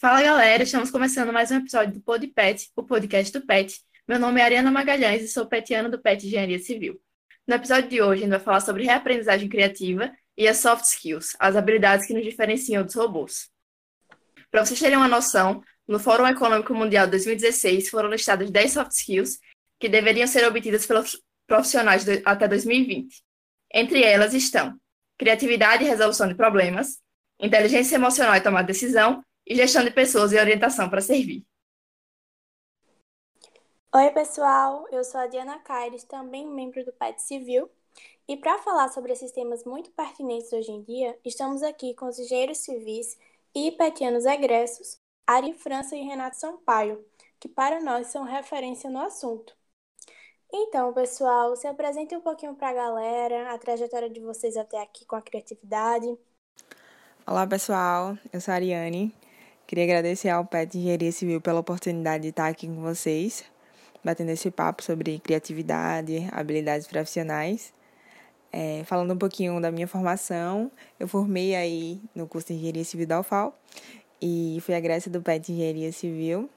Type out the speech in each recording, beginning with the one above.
Fala galera, estamos começando mais um episódio do Pod Pet, o podcast do Pet. Meu nome é Ariana Magalhães e sou petiana do Pet Engenharia Civil. No episódio de hoje, a gente vai falar sobre reaprendizagem criativa e as soft skills, as habilidades que nos diferenciam dos robôs. Para vocês terem uma noção, no Fórum Econômico Mundial 2016 foram listadas 10 soft skills que deveriam ser obtidas pelos profissionais até 2020. Entre elas estão criatividade e resolução de problemas, inteligência emocional e tomar decisão, e gestão de pessoas e orientação para servir. Oi, pessoal, eu sou a Diana Caires, também membro do PET Civil, e para falar sobre esses temas muito pertinentes hoje em dia, estamos aqui com os engenheiros civis e petianos egressos, Ari França e Renato Sampaio, que para nós são referência no assunto. Então, pessoal, se apresente um pouquinho para a galera, a trajetória de vocês até aqui com a criatividade. Olá, pessoal, eu sou a Ariane. Queria agradecer ao PET Engenharia Civil pela oportunidade de estar aqui com vocês, batendo esse papo sobre criatividade, habilidades profissionais. É, falando um pouquinho da minha formação, eu formei aí no curso de Engenharia Civil da UFAL e fui agressa do PET Engenharia Civil.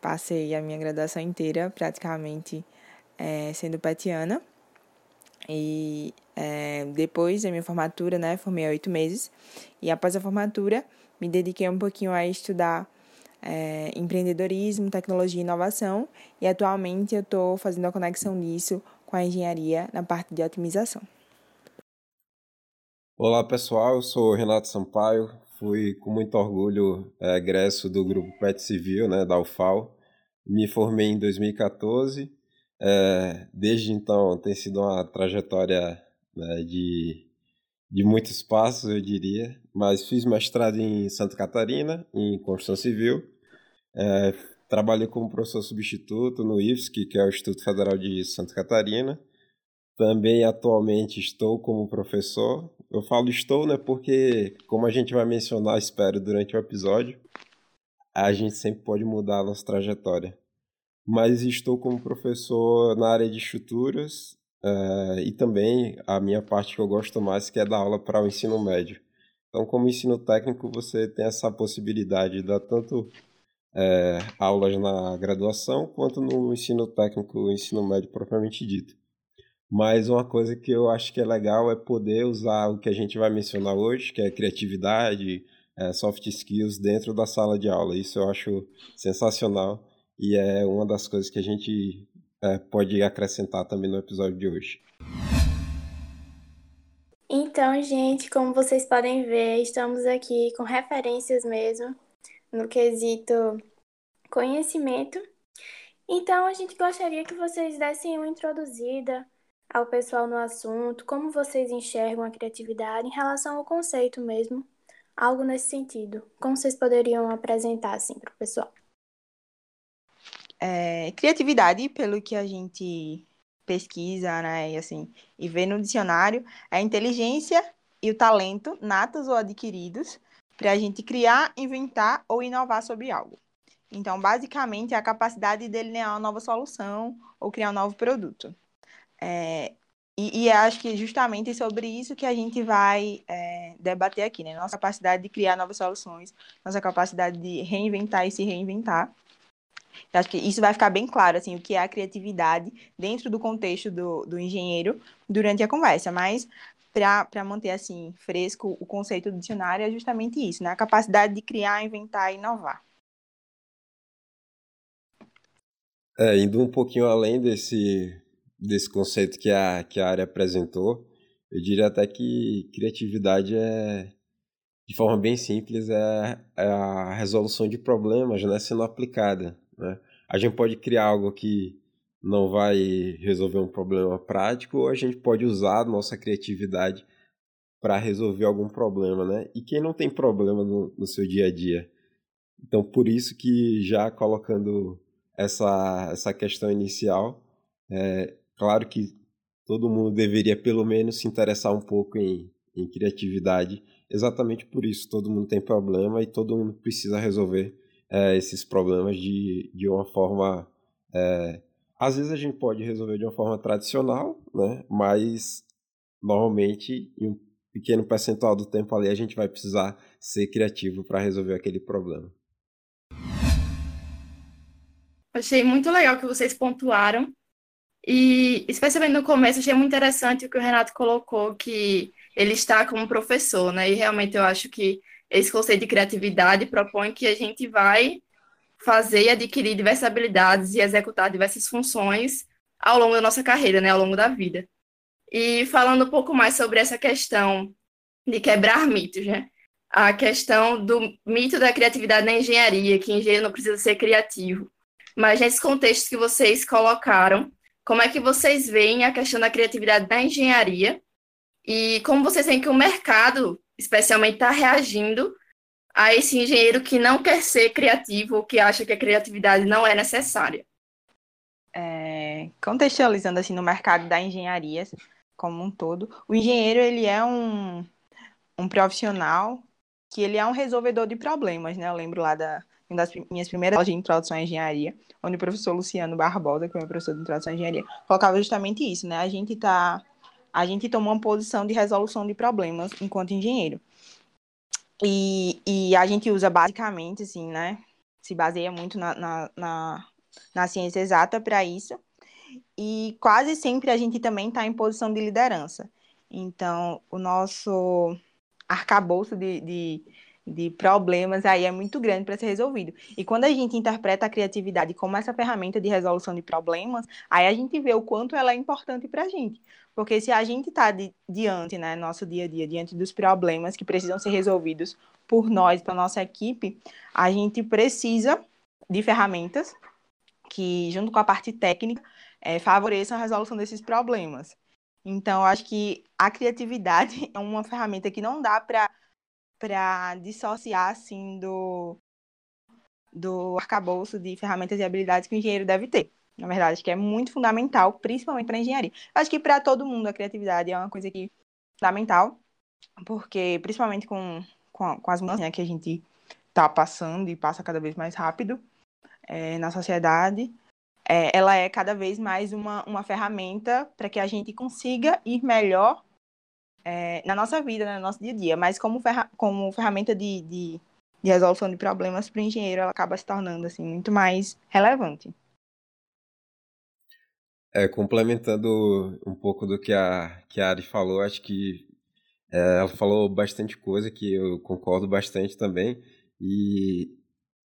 Passei a minha graduação inteira praticamente é, sendo petiana. E é, depois da minha formatura, né, formei oito meses. E após a formatura, me dediquei um pouquinho a estudar é, empreendedorismo, tecnologia e inovação. E atualmente eu estou fazendo a conexão disso com a engenharia na parte de otimização. Olá pessoal, eu sou Renato Sampaio, fui com muito orgulho é, egresso do grupo PET Civil, né, da UFAL. Me formei em 2014 é, desde então tem sido uma trajetória né, de, de muitos passos, eu diria, mas fiz mestrado em Santa Catarina, em construção civil. É, trabalhei como professor substituto no IFSC, que é o Instituto Federal de Santa Catarina. Também atualmente estou como professor. Eu falo estou, né, porque, como a gente vai mencionar, espero, durante o episódio, a gente sempre pode mudar a nossa trajetória mas estou como professor na área de estruturas uh, e também a minha parte que eu gosto mais, que é dar aula para o ensino médio. Então, como ensino técnico, você tem essa possibilidade de dar tanto é, aulas na graduação quanto no ensino técnico, ensino médio propriamente dito. Mas uma coisa que eu acho que é legal é poder usar o que a gente vai mencionar hoje, que é criatividade, é, soft skills dentro da sala de aula. Isso eu acho sensacional e é uma das coisas que a gente é, pode acrescentar também no episódio de hoje. Então, gente, como vocês podem ver, estamos aqui com referências mesmo no quesito conhecimento. Então, a gente gostaria que vocês dessem uma introduzida ao pessoal no assunto, como vocês enxergam a criatividade em relação ao conceito mesmo, algo nesse sentido. Como vocês poderiam apresentar assim para o pessoal? é, criatividade, pelo que a gente pesquisa, né, e assim, e vê no dicionário, é a inteligência e o talento, natos ou adquiridos, para a gente criar, inventar ou inovar sobre algo. Então, basicamente, é a capacidade de delinear uma nova solução ou criar um novo produto. É, e, e, acho que é justamente sobre isso que a gente vai é, debater aqui, né? Nossa capacidade de criar novas soluções, nossa capacidade de reinventar e se reinventar. Eu acho que isso vai ficar bem claro, assim, o que é a criatividade dentro do contexto do, do engenheiro durante a conversa. Mas, para manter, assim, fresco o conceito do dicionário, é justamente isso, né? A capacidade de criar, inventar e inovar. É, indo um pouquinho além desse, desse conceito que a, que a área apresentou, eu diria até que criatividade é, de forma bem simples, é, é a resolução de problemas né, sendo aplicada. Né? A gente pode criar algo que não vai resolver um problema prático, ou a gente pode usar a nossa criatividade para resolver algum problema, né? E quem não tem problema no, no, seu dia a dia? Então, por isso que já colocando essa, essa questão inicial, é claro que todo mundo deveria pelo menos se interessar um pouco em, em criatividade, exatamente por isso. Todo mundo tem problema e todo mundo precisa resolver é, esses problemas de, de uma forma. É, às vezes a gente pode resolver de uma forma tradicional, né? mas normalmente, em um pequeno percentual do tempo ali, a gente vai precisar ser criativo para resolver aquele problema. Achei muito legal que vocês pontuaram. E, especialmente no começo, achei muito interessante o que o Renato colocou, que ele está como professor, né? E realmente eu acho que esse conceito de criatividade propõe que a gente vai fazer e adquirir diversas habilidades e executar diversas funções ao longo da nossa carreira, né? Ao longo da vida. E falando um pouco mais sobre essa questão de quebrar mitos, né? A questão do mito da criatividade na engenharia, que engenheiro não precisa ser criativo. Mas nesse contexto que vocês colocaram, como é que vocês veem a questão da criatividade na engenharia e como vocês veem que o mercado, especialmente, está reagindo a esse engenheiro que não quer ser criativo ou que acha que a criatividade não é necessária? É, contextualizando assim no mercado da engenharia como um todo, o engenheiro ele é um, um profissional que ele é um resolvedor de problemas, né? Eu lembro lá da uma das minhas primeiras aulas de introdução à engenharia, onde o professor Luciano Barbosa, que é meu professor de introdução à engenharia, colocava justamente isso, né? A gente tá a gente tomou uma posição de resolução de problemas enquanto engenheiro. E, e a gente usa basicamente, assim, né? Se baseia muito na, na, na, na ciência exata para isso. E quase sempre a gente também está em posição de liderança. Então, o nosso arcabouço de, de, de problemas aí é muito grande para ser resolvido. E quando a gente interpreta a criatividade como essa ferramenta de resolução de problemas, aí a gente vê o quanto ela é importante para a gente. Porque se a gente está di diante, né, nosso dia a dia, diante dos problemas que precisam ser resolvidos por nós, pela nossa equipe, a gente precisa de ferramentas que, junto com a parte técnica, é, favoreçam a resolução desses problemas. Então, acho que a criatividade é uma ferramenta que não dá para para dissociar assim do do arcabouço de ferramentas e habilidades que o engenheiro deve ter. Na verdade, acho que é muito fundamental, principalmente para engenharia. Acho que para todo mundo a criatividade é uma coisa que fundamental, porque principalmente com, com, com as mudanças né, que a gente está passando e passa cada vez mais rápido é, na sociedade, é, ela é cada vez mais uma, uma ferramenta para que a gente consiga ir melhor é, na nossa vida, né, no nosso dia a dia, mas como, ferra como ferramenta de, de, de resolução de problemas para o engenheiro, ela acaba se tornando assim, muito mais relevante. É, complementando um pouco do que a, que a Ari falou, acho que é, ela falou bastante coisa que eu concordo bastante também. E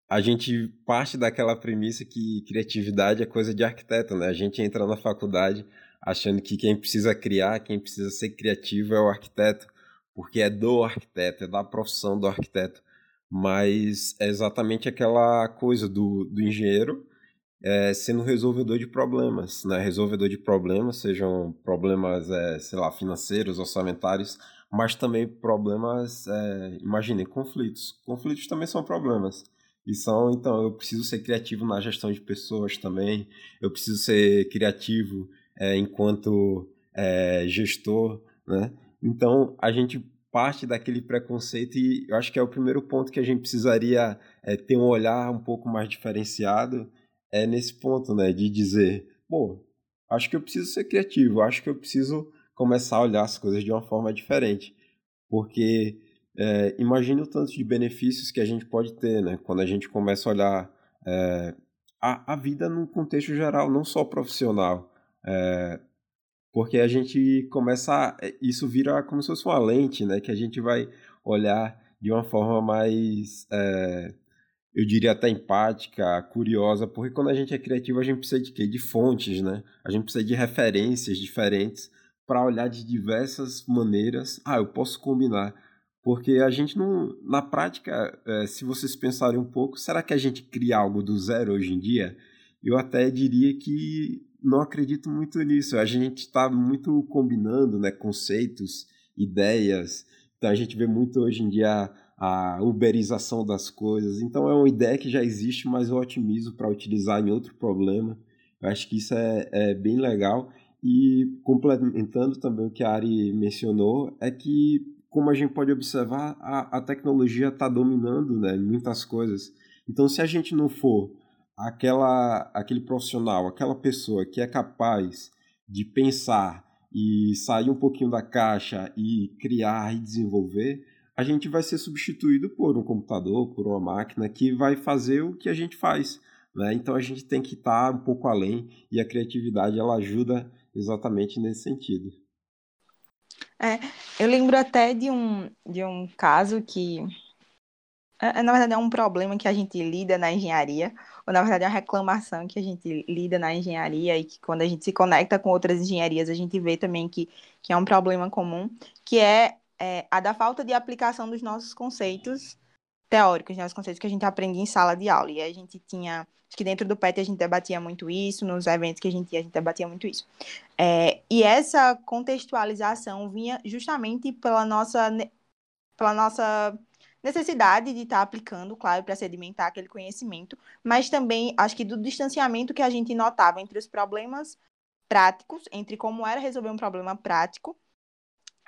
a gente parte daquela premissa que criatividade é coisa de arquiteto, né? A gente entra na faculdade achando que quem precisa criar, quem precisa ser criativo é o arquiteto, porque é do arquiteto, é da profissão do arquiteto. Mas é exatamente aquela coisa do, do engenheiro é, sendo resolvedor de problemas, né? Resolvedor de problemas, sejam problemas, é, sei lá, financeiros, orçamentários, mas também problemas, é, imaginem, conflitos. Conflitos também são problemas. E são, então, eu preciso ser criativo na gestão de pessoas também, eu preciso ser criativo é, enquanto é, gestor, né? Então, a gente parte daquele preconceito e eu acho que é o primeiro ponto que a gente precisaria é, ter um olhar um pouco mais diferenciado é nesse ponto, né? De dizer, bom, acho que eu preciso ser criativo, acho que eu preciso começar a olhar as coisas de uma forma diferente. Porque é, imagine o tanto de benefícios que a gente pode ter, né? Quando a gente começa a olhar é, a, a vida num contexto geral, não só profissional. É, porque a gente começa. A, é, isso vira como se fosse uma lente, né? Que a gente vai olhar de uma forma mais. É, eu diria até empática, curiosa, porque quando a gente é criativo, a gente precisa de quê? De fontes, né? A gente precisa de referências diferentes para olhar de diversas maneiras. Ah, eu posso combinar. Porque a gente não. Na prática, é, se vocês pensarem um pouco, será que a gente cria algo do zero hoje em dia? Eu até diria que não acredito muito nisso. A gente está muito combinando né, conceitos, ideias. Então a gente vê muito hoje em dia a uberização das coisas. Então é uma ideia que já existe, mas eu otimizo para utilizar em outro problema. Eu acho que isso é, é bem legal. E complementando também o que a Ari mencionou, é que, como a gente pode observar, a, a tecnologia está dominando né, muitas coisas. Então, se a gente não for aquela, aquele profissional, aquela pessoa que é capaz de pensar e sair um pouquinho da caixa e criar e desenvolver, a gente vai ser substituído por um computador, por uma máquina que vai fazer o que a gente faz. Né? Então a gente tem que estar um pouco além e a criatividade ela ajuda exatamente nesse sentido. É, eu lembro até de um, de um caso que, é, é, na verdade, é um problema que a gente lida na engenharia, ou na verdade é uma reclamação que a gente lida na engenharia e que quando a gente se conecta com outras engenharias, a gente vê também que, que é um problema comum, que é, é a da falta de aplicação dos nossos conceitos teóricos, né, os conceitos que a gente aprende em sala de aula. E a gente tinha Acho que dentro do PET a gente debatia muito isso, nos eventos que a gente ia, a gente debatia muito isso. É, e essa contextualização vinha justamente pela nossa, pela nossa necessidade de estar tá aplicando, claro, para sedimentar aquele conhecimento, mas também acho que do distanciamento que a gente notava entre os problemas práticos, entre como era resolver um problema prático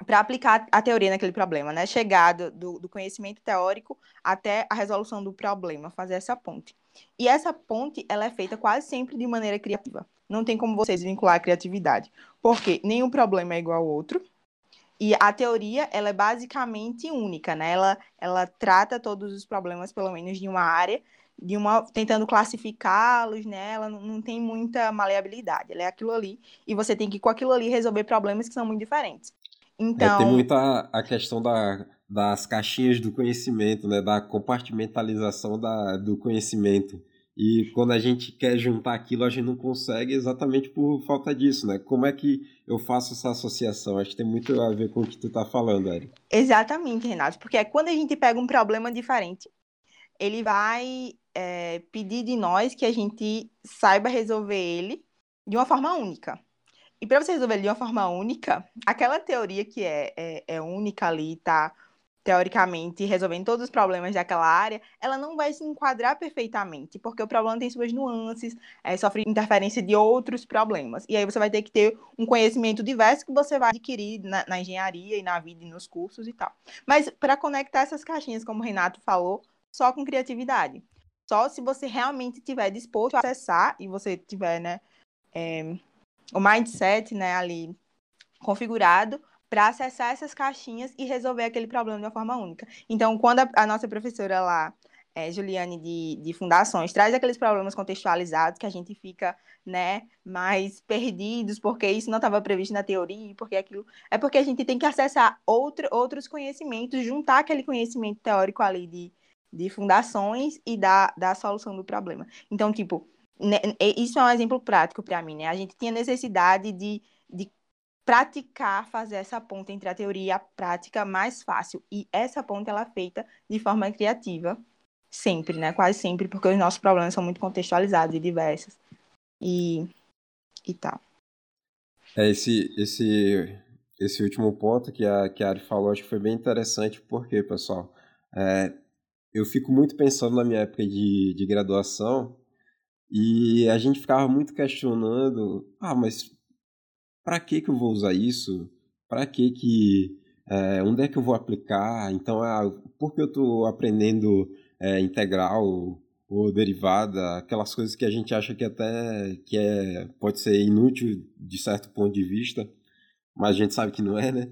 para aplicar a teoria naquele problema, né? Chegar do, do, conhecimento teórico até a resolução do problema, fazer essa ponte. E essa ponte, ela é feita quase sempre de maneira criativa. Não tem como vocês vincular a criatividade, porque nenhum problema é igual ao outro. E a teoria, ela é basicamente única, né? Ela, ela trata todos os problemas, pelo menos de uma área, de uma tentando classificá-los, né? Ela não, não tem muita maleabilidade. Ela é aquilo ali e você tem que com aquilo ali resolver problemas que são muito diferentes. Então, é, tem muita a questão da, das caixinhas do conhecimento, né, da compartimentalização da, do conhecimento. E quando a gente quer juntar aquilo, a gente não consegue exatamente por falta disso, né? Como é que eu faço essa associação? Acho que tem muito a ver com o que tu tá falando, Ari. Exatamente, Renato. Porque é quando a gente pega um problema diferente, ele vai é, pedir de nós que a gente saiba resolver ele de uma forma única. E para você resolver de uma forma única, aquela teoria que é, é, é única ali, tá teoricamente resolvendo todos os problemas daquela área, ela não vai se enquadrar perfeitamente, porque o problema tem suas nuances, é, sofre interferência de outros problemas. E aí você vai ter que ter um conhecimento diverso que você vai adquirir na, na engenharia e na vida e nos cursos e tal. Mas para conectar essas caixinhas, como o Renato falou, só com criatividade. Só se você realmente estiver disposto a acessar e você tiver, né, é, o mindset, né, ali configurado para acessar essas caixinhas e resolver aquele problema de uma forma única. Então, quando a, a nossa professora lá, é, Juliane de, de Fundações, traz aqueles problemas contextualizados que a gente fica né, mais perdidos, porque isso não estava previsto na teoria, porque aquilo. É porque a gente tem que acessar outro, outros conhecimentos, juntar aquele conhecimento teórico ali de, de fundações e dar, dar a solução do problema. Então, tipo, né, isso é um exemplo prático para mim, né? A gente tinha necessidade de, de praticar, fazer essa ponte entre a teoria e a prática mais fácil. E essa ponte ela é feita de forma criativa, sempre, né? Quase sempre, porque os nossos problemas são muito contextualizados e diversos. E, e tal. É, esse, esse, esse último ponto que a, que a Ari falou, acho que foi bem interessante, porque, pessoal, é, eu fico muito pensando na minha época de, de graduação e a gente ficava muito questionando, ah, mas para que que eu vou usar isso? Para que que é, onde é que eu vou aplicar? Então, ah, por que eu estou aprendendo é, integral ou derivada, aquelas coisas que a gente acha que até que é, pode ser inútil de certo ponto de vista, mas a gente sabe que não é, né?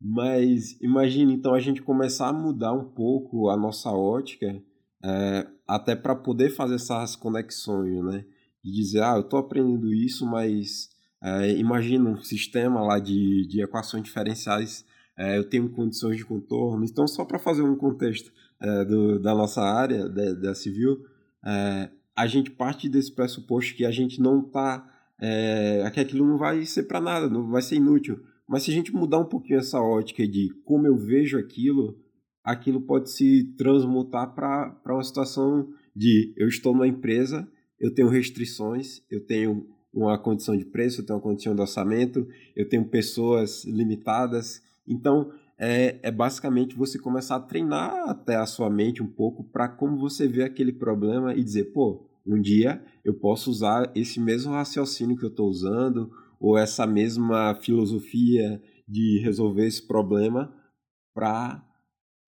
Mas imagine então a gente começar a mudar um pouco a nossa ótica, é, até para poder fazer essas conexões, né? E dizer, ah, eu estou aprendendo isso, mas é, imagina um sistema lá de, de equações diferenciais, é, eu tenho condições de contorno. Então, só para fazer um contexto é, do, da nossa área, da, da civil, é, a gente parte desse pressuposto que a gente não está. É, que aquilo não vai ser para nada, não vai ser inútil. Mas se a gente mudar um pouquinho essa ótica de como eu vejo aquilo, aquilo pode se transmutar para uma situação de eu estou numa empresa, eu tenho restrições, eu tenho uma condição de preço, eu tenho uma condição de orçamento, eu tenho pessoas limitadas. Então, é, é basicamente você começar a treinar até a sua mente um pouco para como você vê aquele problema e dizer, pô, um dia eu posso usar esse mesmo raciocínio que eu estou usando, ou essa mesma filosofia de resolver esse problema para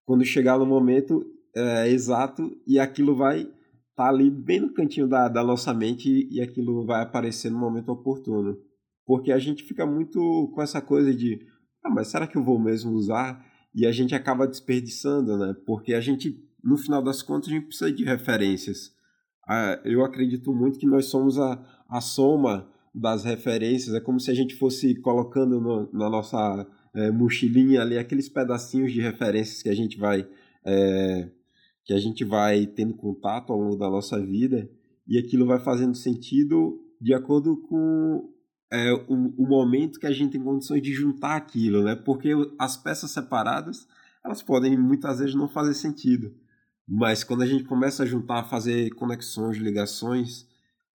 quando chegar no momento é, exato e aquilo vai tá ali bem no cantinho da, da nossa mente e aquilo vai aparecer no momento oportuno. Porque a gente fica muito com essa coisa de, ah, mas será que eu vou mesmo usar? E a gente acaba desperdiçando, né? Porque a gente, no final das contas, a gente precisa de referências. eu acredito muito que nós somos a, a soma das referências, é como se a gente fosse colocando no, na nossa é, mochilinha ali aqueles pedacinhos de referências que a gente vai é, que a gente vai tendo contato ao longo da nossa vida e aquilo vai fazendo sentido de acordo com é, o, o, momento que a gente tem condições de juntar aquilo, né? Porque as peças separadas elas podem muitas vezes não fazer sentido, mas quando a gente começa a juntar, a fazer conexões, ligações,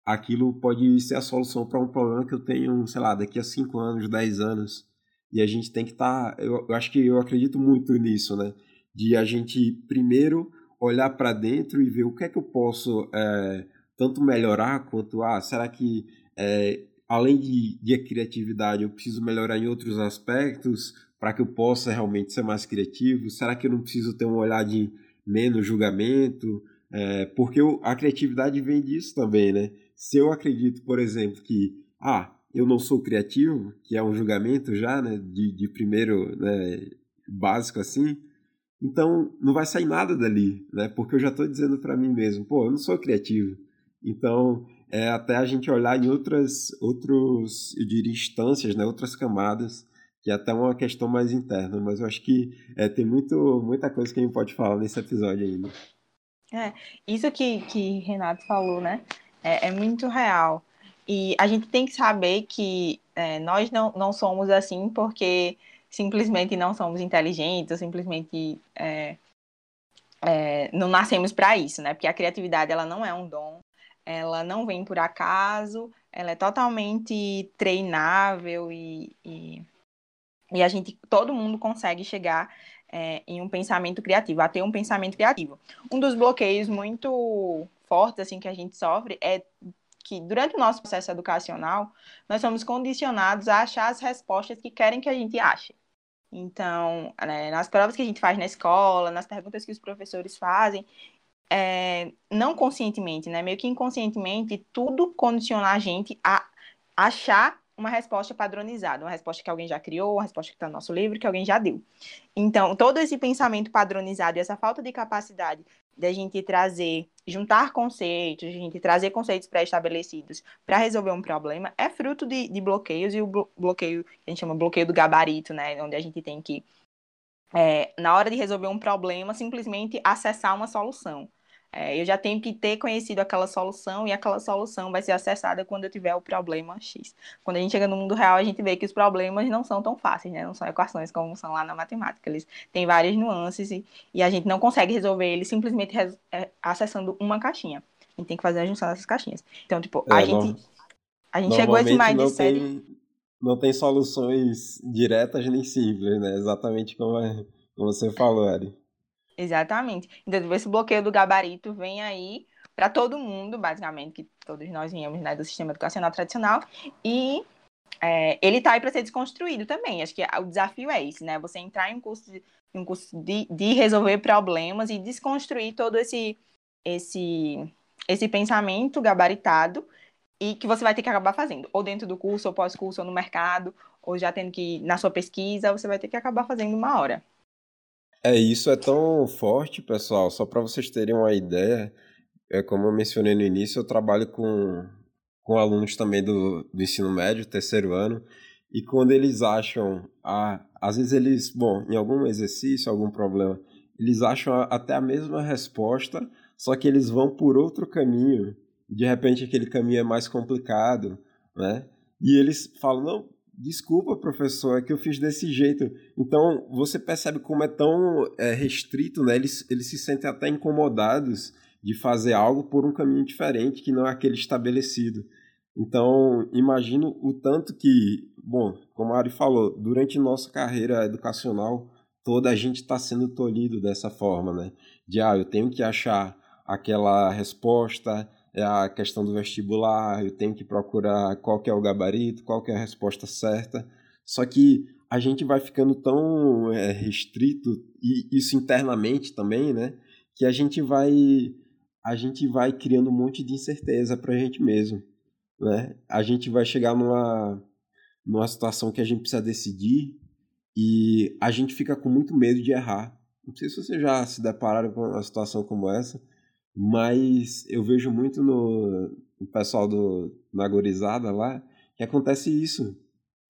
aquilo pode ser a solução para um problema que eu tenho, sei lá, daqui a 5 anos, 10 anos. E a gente tem que estar. Tá, eu, eu acho que eu acredito muito nisso, né? De a gente primeiro olhar para dentro e ver o que é que eu posso é, tanto melhorar quanto, ah, será que é, além de, de criatividade eu preciso melhorar em outros aspectos para que eu possa realmente ser mais criativo? Será que eu não preciso ter um olhar de menos julgamento? É, porque eu, a criatividade vem disso também, né? Se eu acredito, por exemplo, que ah, eu não sou criativo, que é um julgamento já, né, de, de primeiro, né, básico assim, então não vai sair nada dali, né, porque eu já estou dizendo para mim mesmo, pô, eu não sou criativo. Então, é até a gente olhar em outras, outros, eu diria, instâncias, né, outras camadas, que é até uma questão mais interna, mas eu acho que é, tem muito, muita coisa que a gente pode falar nesse episódio ainda. É, isso que, que Renato falou, né, é, é muito real. E a gente tem que saber que é, nós não, não somos assim porque simplesmente não somos inteligentes, ou simplesmente é, é, não nascemos para isso, né? Porque a criatividade ela não é um dom, ela não vem por acaso, ela é totalmente treinável e, e, e a gente, todo mundo consegue chegar é, em um pensamento criativo, a ter um pensamento criativo. Um dos bloqueios muito fortes assim que a gente sofre é que durante o nosso processo educacional nós somos condicionados a achar as respostas que querem que a gente ache. Então, né, nas provas que a gente faz na escola, nas perguntas que os professores fazem, é, não conscientemente, né, meio que inconscientemente, tudo condiciona a gente a achar uma resposta padronizada, uma resposta que alguém já criou, uma resposta que está no nosso livro, que alguém já deu. Então, todo esse pensamento padronizado e essa falta de capacidade da gente trazer, juntar conceitos, a gente trazer conceitos pré-estabelecidos para resolver um problema, é fruto de, de bloqueios, e o bloqueio, a gente chama bloqueio do gabarito, né? Onde a gente tem que, é, na hora de resolver um problema, simplesmente acessar uma solução. É, eu já tenho que ter conhecido aquela solução e aquela solução vai ser acessada quando eu tiver o problema X. Quando a gente chega no mundo real, a gente vê que os problemas não são tão fáceis, né? Não são equações como são lá na matemática. Eles têm várias nuances e, e a gente não consegue resolver eles simplesmente res, é, acessando uma caixinha. A gente tem que fazer a junção dessas caixinhas. Então, tipo, a é, gente, a gente chegou a esse mindset... Não tem, não tem soluções diretas nem simples, né? Exatamente como, é, como você falou, Ari. Exatamente. Então, esse bloqueio do gabarito vem aí para todo mundo, basicamente, que todos nós viemos né, do sistema educacional tradicional, e é, ele está aí para ser desconstruído também. Acho que o desafio é esse, né? Você entrar em um curso de, um curso de, de resolver problemas e desconstruir todo esse, esse, esse pensamento gabaritado e que você vai ter que acabar fazendo, ou dentro do curso, ou pós-curso, ou no mercado, ou já tendo que, na sua pesquisa, você vai ter que acabar fazendo uma hora. É, isso é tão forte, pessoal, só para vocês terem uma ideia, é como eu mencionei no início, eu trabalho com, com alunos também do, do ensino médio, terceiro ano, e quando eles acham, ah, às vezes eles, bom, em algum exercício, algum problema, eles acham até a mesma resposta, só que eles vão por outro caminho, de repente aquele caminho é mais complicado, né? E eles falam, não, desculpa, professor, é que eu fiz desse jeito. Então, você percebe como é tão é, restrito, né? Eles, eles se sentem até incomodados de fazer algo por um caminho diferente que não é aquele estabelecido. Então, imagino o tanto que, bom, como a Ari falou, durante nossa carreira educacional toda a gente está sendo tolhido dessa forma, né? De, ah, eu tenho que achar aquela resposta, é a questão do vestibular, eu tenho que procurar qual que é o gabarito, qual que é a resposta certa. Só que a gente vai ficando tão é, restrito e isso internamente também, né? Que a gente vai a gente vai criando um monte de incerteza para a gente mesmo, né? A gente vai chegar numa numa situação que a gente precisa decidir e a gente fica com muito medo de errar. Não sei se vocês já se depararam com uma situação como essa, Mas eu vejo muito no, no pessoal do, na gorizada lá que acontece isso.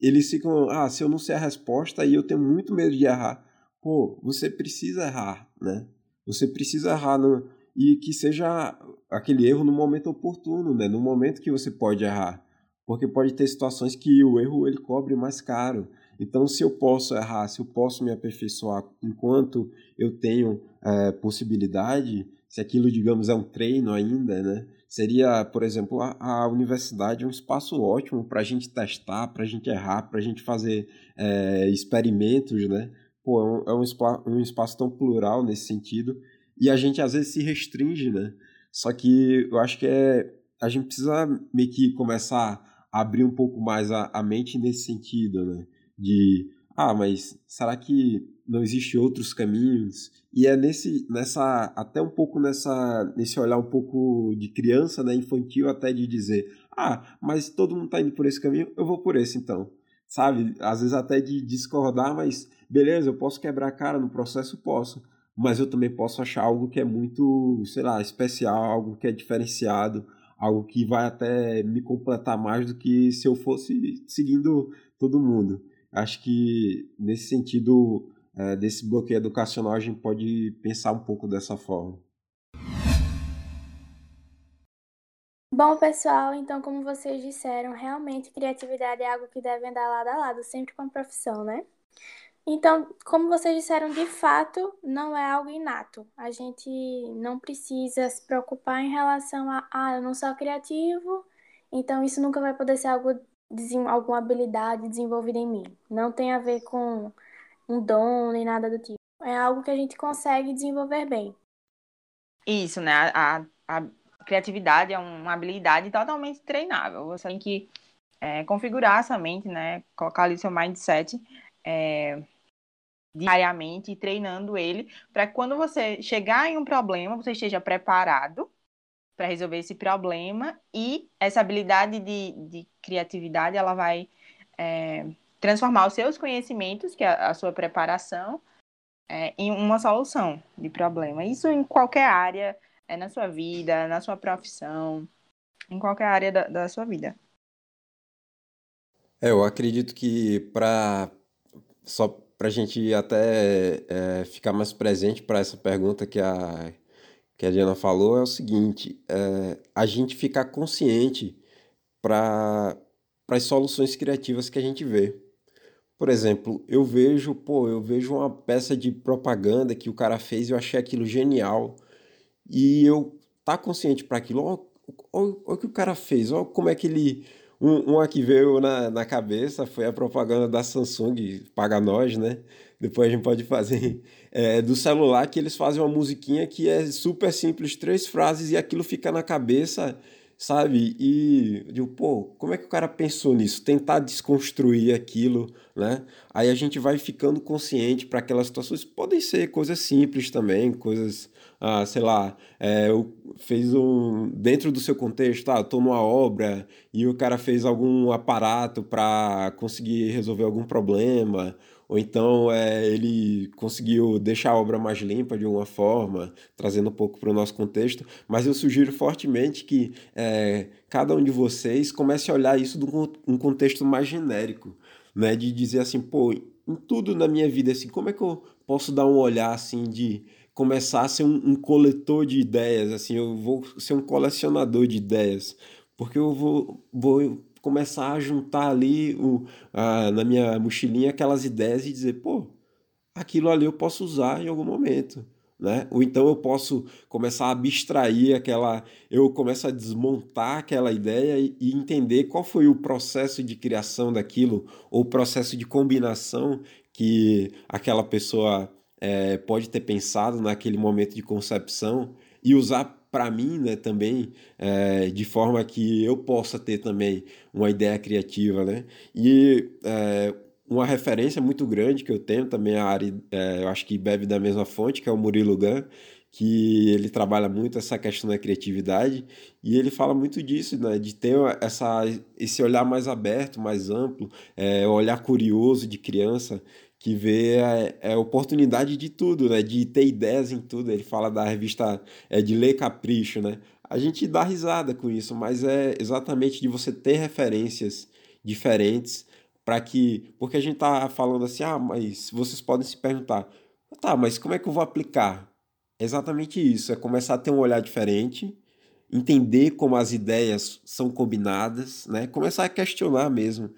Eles ficam, ah, se eu não sei a resposta, aí eu tenho muito medo de errar. Pô, você precisa errar, né? Você precisa errar no, e que seja aquele erro no momento oportuno, né? No momento que você pode errar. Porque pode ter situações que o erro ele cobre mais caro. Então, se eu posso errar, se eu posso me aperfeiçoar enquanto eu tenho é, possibilidade, se aquilo, digamos, é um treino ainda, né? Seria, por exemplo, a, a universidade um espaço ótimo para a gente testar, para a gente errar, para a gente fazer é, experimentos, né? Pô, é, um, é um, um espaço tão plural nesse sentido e a gente às vezes se restringe, né? Só que eu acho que é a gente precisa meio que começar a abrir um pouco mais a, a mente nesse sentido, né? De ah, mas será que não existe outros caminhos? E é nesse nessa até um pouco nessa nesse olhar um pouco de criança, né, infantil até de dizer: "Ah, mas todo mundo está indo por esse caminho, eu vou por esse então". Sabe? Às vezes até de discordar, mas beleza, eu posso quebrar a cara no processo, posso mas eu também posso achar algo que é muito, sei lá, especial, algo que é diferenciado, algo que vai até me completar mais do que se eu fosse seguindo todo mundo. Acho que nesse sentido, é, desse bloqueio educacional, a gente pode pensar um pouco dessa forma. Bom, pessoal, então, como vocês disseram, realmente criatividade é algo que deve andar lado a lado, sempre com a profissão, né? Então, como vocês disseram, de fato, não é algo inato. A gente não precisa se preocupar em relação a, ah, eu não sou criativo, então isso nunca vai poder ser algo, alguma habilidade desenvolvida em mim. Não tem a ver com um dom nem nada do tipo. É algo que a gente consegue desenvolver bem. Isso, né? A, a criatividade é uma habilidade totalmente treinável. Você tem que é, configurar essa mente, né? Colocar ali seu mindset é, diariamente, treinando ele, para que quando você chegar em um problema, você esteja preparado para resolver esse problema e essa habilidade de, de criatividade, ela vai é, transformar os seus conhecimentos, que é a sua preparação, é, em uma solução de problema. Isso em qualquer área, é na sua vida, na sua profissão, em qualquer área da, da sua vida. É, eu acredito que para só para a gente até é, ficar mais presente para essa pergunta que a, que a Diana falou, é o seguinte: é, a gente ficar consciente para as soluções criativas que a gente vê. Por exemplo, eu vejo, pô, eu vejo uma peça de propaganda que o cara fez e eu achei aquilo genial. E eu tá consciente para aquilo, olha o que o cara fez, olha como é que ele um, uma que veio na, na cabeça foi a propaganda da Samsung, paga nós, né? Depois a gente pode fazer é, do celular, que eles fazem uma musiquinha que é super simples, três frases, e aquilo fica na cabeça, sabe? E eu digo, pô, como é que o cara pensou nisso? Tentar desconstruir aquilo, né? Aí a gente vai ficando consciente para aquelas situações. Podem ser coisas simples também, coisas ah, sei lá, é, fez um. Dentro do seu contexto, ah, estou numa obra e o cara fez algum aparato para conseguir resolver algum problema, ou então é, ele conseguiu deixar a obra mais limpa de alguma forma, trazendo um pouco para o nosso contexto, mas eu sugiro fortemente que é, cada um de vocês comece a olhar isso de um contexto mais genérico, né? De dizer assim, pô, em tudo na minha vida, assim, como é que eu posso dar um olhar assim de começar a ser um, um, coletor de ideias, assim, eu vou ser um colecionador de ideias, porque eu vou, vou começar a juntar ali o, a, na minha mochilinha aquelas ideias e dizer, pô, aquilo ali eu posso usar em algum momento. Né? Ou então eu posso começar a abstrair aquela, eu começo a desmontar aquela ideia e, e, entender qual foi o processo de criação daquilo ou o processo de combinação que aquela pessoa é, pode ter pensado naquele momento de concepção e usar para mim né, também, é, de forma que eu possa ter também uma ideia criativa. Né? E é, uma referência muito grande que eu tenho também, a área, é, eu acho que bebe da mesma fonte, que é o Murilo Gun, que ele trabalha muito essa questão da criatividade e ele fala muito disso, né, de ter essa, esse olhar mais aberto, mais amplo, é, olhar curioso de criança, que vê a, a, oportunidade de tudo, né? De ter ideias em tudo. Ele fala da revista é, de Ler Capricho, né? A gente dá risada com isso, mas é exatamente de você ter referências diferentes para que. Porque a gente tá falando assim, ah, mas vocês podem se perguntar, tá, mas como é que eu vou aplicar? É exatamente isso, é começar a ter um olhar diferente, entender como as ideias são combinadas, né? Começar a questionar mesmo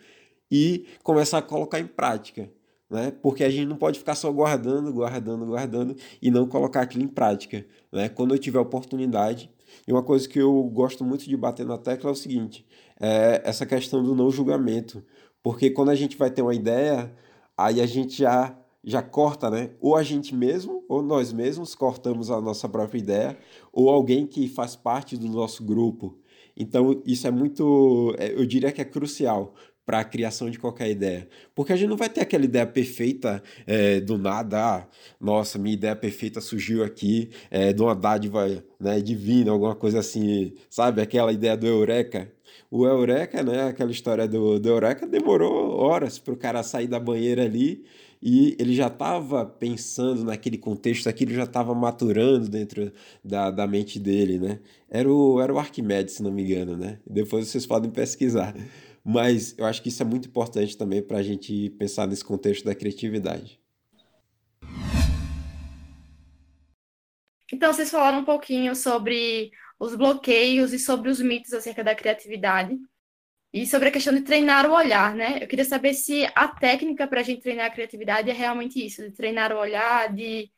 e começar a colocar em prática. Né? Porque a gente não pode ficar só guardando, guardando, guardando e não colocar aquilo em prática. Né? Quando eu tiver oportunidade, e uma coisa que eu gosto muito de bater na tecla é o seguinte: é essa questão do não julgamento. Porque quando a gente vai ter uma ideia, aí a gente já, já corta, né? Ou a gente mesmo, ou nós mesmos cortamos a nossa própria ideia, ou alguém que faz parte do nosso grupo. Então, isso é muito, é, eu diria que é crucial, para a criação de qualquer ideia. Porque a gente não vai ter aquela ideia perfeita é, do nada, ah, nossa, minha ideia perfeita surgiu aqui é, de uma dádiva né, divina, alguma coisa assim, sabe? Aquela ideia do Eureka. O Eureka, né, aquela história do, do Eureka, demorou horas para o cara sair da banheira ali e ele já estava pensando naquele contexto, aquilo já estava maturando dentro da, da mente dele, né? Era o, era o Arquimedes, se não me engano, né? Depois vocês podem pesquisar. Mas eu acho que isso é muito importante também para a gente pensar nesse contexto da criatividade. Então, vocês falaram um pouquinho sobre os bloqueios e sobre os mitos acerca da criatividade e sobre a questão de treinar o olhar, né? Eu queria saber se a técnica para a gente treinar a criatividade é realmente isso, de treinar o olhar, de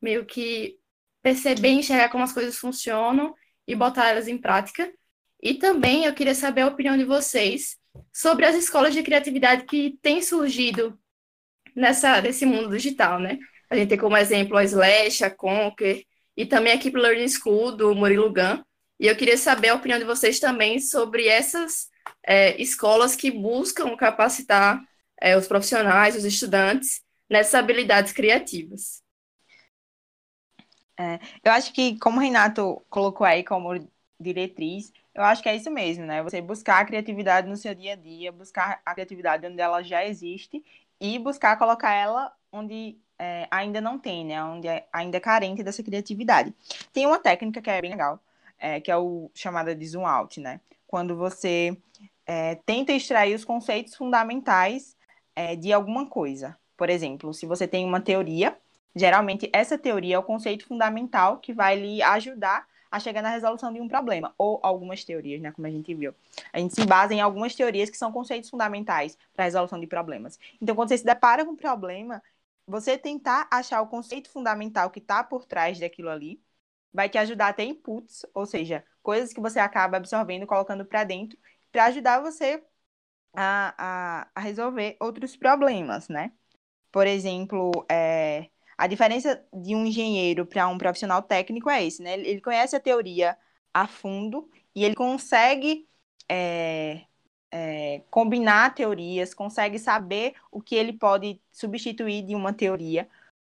meio que perceber enxergar como as coisas funcionam e botar elas em prática. E também eu queria saber a opinião de vocês sobre as escolas de criatividade que têm surgido nessa, nesse mundo digital, né? A gente tem como exemplo a Slash, a Conquer e também a Keep Learning School do Murilo Gun. E eu queria saber a opinião de vocês também sobre essas é, escolas que buscam capacitar é, os profissionais, os estudantes, nessas habilidades criativas. É, eu acho que, como o Renato colocou aí como diretriz, eu acho que é isso mesmo, né? Você buscar a criatividade no seu dia a dia, buscar a criatividade onde ela já existe e buscar colocar ela onde é, ainda não tem, né? Onde é ainda é carente dessa criatividade. Tem uma técnica que é bem legal, é, que é o chamada de zoom out, né? Quando você é, tenta extrair os conceitos fundamentais é, de alguma coisa. Por exemplo, se você tem uma teoria, geralmente essa teoria é o conceito fundamental que vai lhe ajudar a chegar na resolução de um problema, ou algumas teorias, né, como a gente viu. A gente se basa em algumas teorias que são conceitos fundamentais para a resolução de problemas. Então, quando você se depara com um problema, você tentar achar o conceito fundamental que está por trás daquilo ali, vai te ajudar a ter inputs, ou seja, coisas que você acaba absorvendo, colocando para dentro, para ajudar você a, a, a, resolver outros problemas, né? Por exemplo, é, a diferença de um engenheiro para um profissional técnico é esse, né? Ele conhece a teoria a fundo e ele consegue é, é, combinar teorias, consegue saber o que ele pode substituir de uma teoria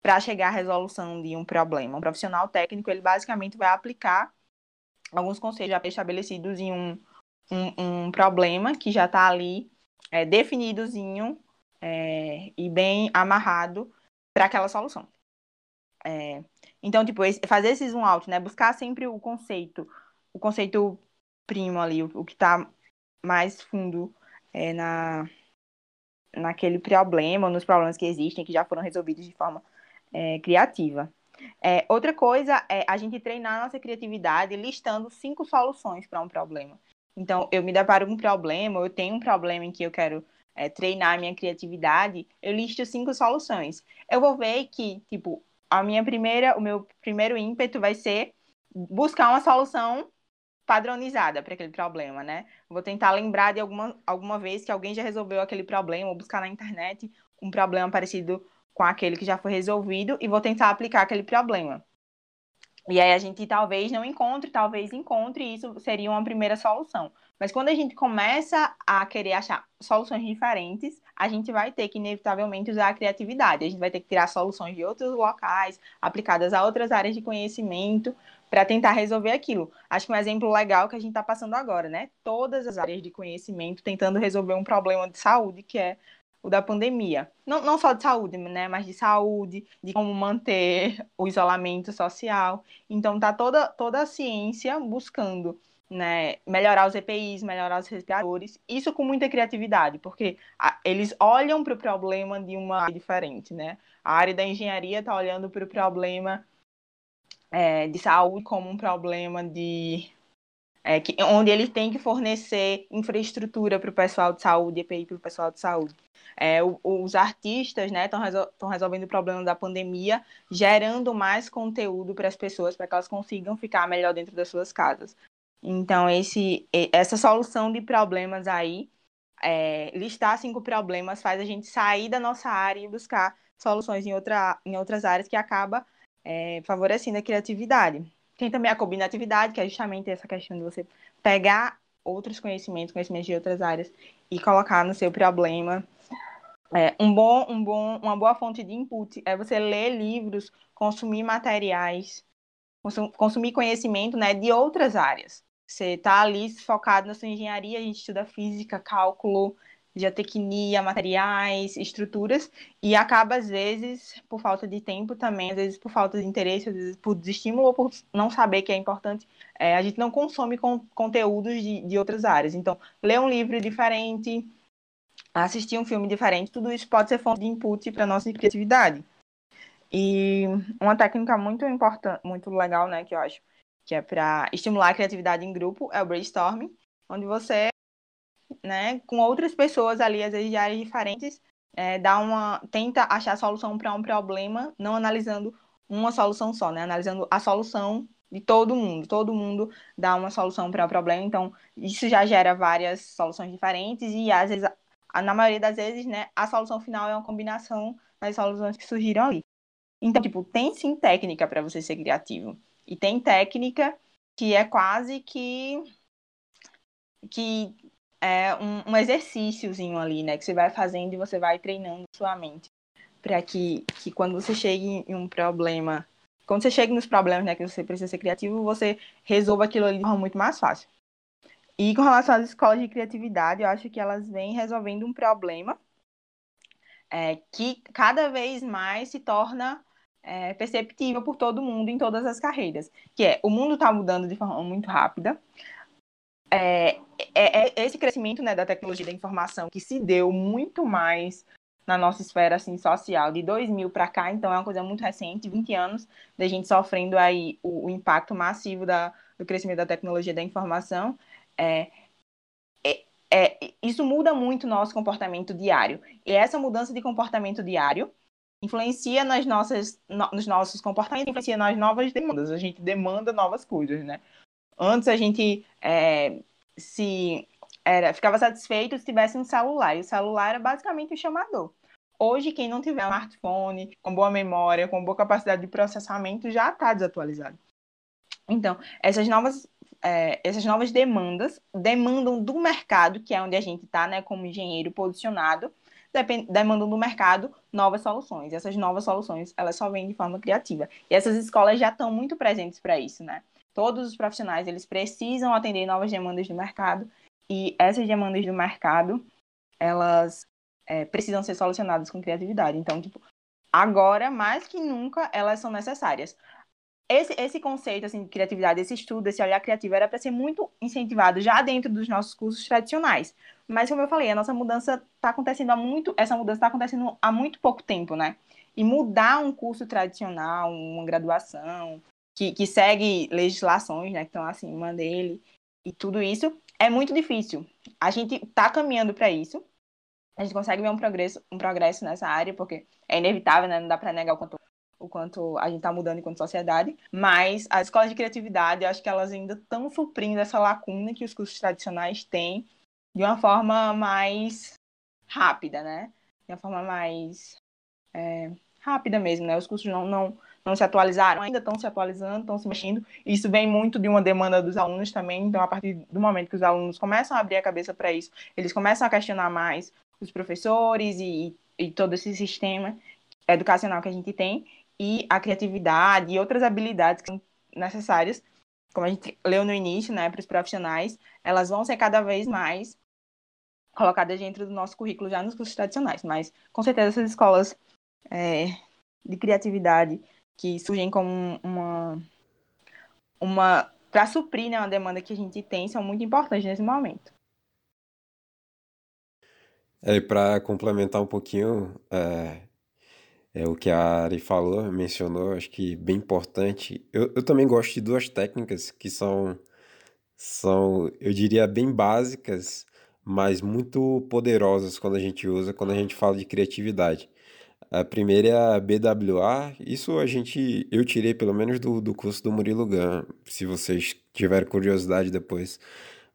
para chegar à resolução de um problema. Um profissional técnico, ele basicamente vai aplicar alguns conceitos já estabelecidos em um, um, um problema que já está ali é, definidozinho é, e bem amarrado para aquela solução. É, então, tipo, fazer esse zoom out, né? Buscar sempre o conceito, o conceito primo ali, o, o que está mais fundo é, na, naquele problema, nos problemas que existem, que já foram resolvidos de forma é, criativa. É, outra coisa é a gente treinar a nossa criatividade listando cinco soluções para um problema. Então, eu me deparo com um problema, eu tenho um problema em que eu quero é, treinar a minha criatividade, eu listo cinco soluções. Eu vou ver que, tipo, a minha primeira, o meu primeiro ímpeto vai ser buscar uma solução padronizada para aquele problema, né? Vou tentar lembrar de alguma, alguma vez que alguém já resolveu aquele problema, ou buscar na internet um problema parecido com aquele que já foi resolvido e vou tentar aplicar aquele problema. E aí a gente talvez não encontre, talvez encontre, e isso seria uma primeira solução. Mas quando a gente começa a querer achar soluções diferentes, a gente vai ter que, inevitavelmente, usar a criatividade. A gente vai ter que tirar soluções de outros locais, aplicadas a outras áreas de conhecimento, para tentar resolver aquilo. Acho que um exemplo legal que a gente está passando agora, né? Todas as áreas de conhecimento tentando resolver um problema de saúde, que é o da pandemia. Não, não só de saúde, né, mas de saúde, de como manter o isolamento social. Então tá toda, toda a ciência buscando né, melhorar os EPIs, melhorar os respiradores, isso com muita criatividade, porque a, eles olham para o problema de uma área diferente, né? A área da engenharia está olhando para o problema é, de saúde como um problema de é, que, onde ele tem que fornecer infraestrutura para o pessoal de saúde, EPI para o pessoal de saúde. É, o, os artistas estão né, resol resolvendo o problema da pandemia, gerando mais conteúdo para as pessoas, para que elas consigam ficar melhor dentro das suas casas. Então, esse, essa solução de problemas aí, é, listar cinco problemas, faz a gente sair da nossa área e buscar soluções em, outra, em outras áreas que acaba é, favorecendo a criatividade. Tem também a combinatividade, que é justamente essa questão de você pegar outros conhecimentos, conhecimentos de outras áreas e colocar no seu problema. É, um bom, um bom, uma boa fonte de input é você ler livros, consumir materiais, consumir conhecimento né, de outras áreas. Você está ali focado na sua engenharia, a gente estuda física, cálculo, geotecnia, materiais, estruturas, e acaba, às vezes, por falta de tempo também, às vezes por falta de interesse, às vezes por desestímulo ou por não saber que é importante, é, a gente não consome conteúdos de, de outras áreas. Então, ler um livro diferente, assistir um filme diferente, tudo isso pode ser fonte de input para nossa criatividade. E uma técnica muito importante, muito legal, né, que eu acho, que é para estimular a criatividade em grupo, é o brainstorming, onde você, né, com outras pessoas ali, às vezes de áreas diferentes, é, dá uma, tenta achar solução para um problema, não analisando uma solução só, né, analisando a solução de todo mundo, todo mundo dá uma solução para o problema, então isso já gera várias soluções diferentes e às vezes, na maioria das vezes, né, a solução final é uma combinação das soluções que surgiram ali. Então, tipo, tem sim técnica para você ser criativo. E tem técnica que é quase que que é um, um exercíciozinho ali, né? Que você vai fazendo e você vai treinando sua mente. Para que, que quando você chegue em um problema, quando você chega nos problemas, né, que você precisa ser criativo, você resolva aquilo ali de forma muito mais fácil. E com relação às escolas de criatividade, eu acho que elas vêm resolvendo um problema é, que cada vez mais se torna é, perceptível por todo mundo em todas as carreiras, que é o mundo está mudando de forma muito rápida. É, é, é, esse crescimento né, da tecnologia da informação que se deu muito mais na nossa esfera assim, social, de 2000 para cá, então é uma coisa muito recente, 20 anos da gente sofrendo aí o, o impacto massivo da, do crescimento da tecnologia da informação. É, é, é, isso muda muito o nosso comportamento diário. E essa mudança de comportamento diário influencia nas nossas, no, nos nossos comportamentos, influencia nas novas demandas. A gente demanda novas coisas, né? Antes a gente é, se era, ficava satisfeito se tivesse um celular, e o celular era basicamente o chamador. Hoje, quem não tiver um smartphone com boa memória, com boa capacidade de processamento, já está desatualizado. Então, essas novas, é, essas novas demandas demandam do mercado, que é onde a gente está, né, como engenheiro posicionado, demandam do mercado novas soluções. Essas novas soluções, elas só vêm de forma criativa. E essas escolas já estão muito presentes para isso, né? Todos os profissionais, eles precisam atender novas demandas do mercado e essas demandas do mercado, elas é, precisam ser solucionadas com criatividade. Então, tipo, agora, mais que nunca, elas são necessárias. Esse, esse conceito assim, de criatividade, esse estudo, esse olhar criativo era para ser muito incentivado já dentro dos nossos cursos tradicionais. Mas, como eu falei, a nossa mudança está acontecendo há muito. Essa mudança está acontecendo há muito pouco tempo, né? E mudar um curso tradicional, uma graduação, que, que segue legislações, né, que estão acima dele, e tudo isso, é muito difícil. A gente está caminhando para isso. A gente consegue ver um progresso, um progresso nessa área, porque é inevitável, né? Não dá para negar o quanto, o quanto a gente está mudando enquanto sociedade. Mas as escolas de criatividade, eu acho que elas ainda estão suprindo essa lacuna que os cursos tradicionais têm de uma forma mais rápida, né? De uma forma mais é, rápida mesmo, né? Os cursos não, não, não se atualizaram, ainda estão se atualizando, estão se mexendo. Isso vem muito de uma demanda dos alunos também. Então, a partir do momento que os alunos começam a abrir a cabeça para isso, eles começam a questionar mais os professores e, e todo esse sistema educacional que a gente tem e a criatividade e outras habilidades que são necessárias, como a gente leu no início, né, para os profissionais, elas vão ser cada vez mais colocadas dentro do nosso currículo já nos cursos tradicionais. Mas, com certeza, essas escolas é, de criatividade que surgem como uma, uma para suprir né, uma demanda que a gente tem são muito importantes nesse momento. É, para complementar um pouquinho é, é, o que a Ari falou, mencionou, acho que bem importante. Eu, eu também gosto de duas técnicas que são, são, eu diria, bem básicas, mas muito poderosas quando a gente usa, quando a gente fala de criatividade. A primeira é a BWA, isso a gente, eu tirei pelo menos do, do curso do Murilo Gun, se vocês tiverem curiosidade depois.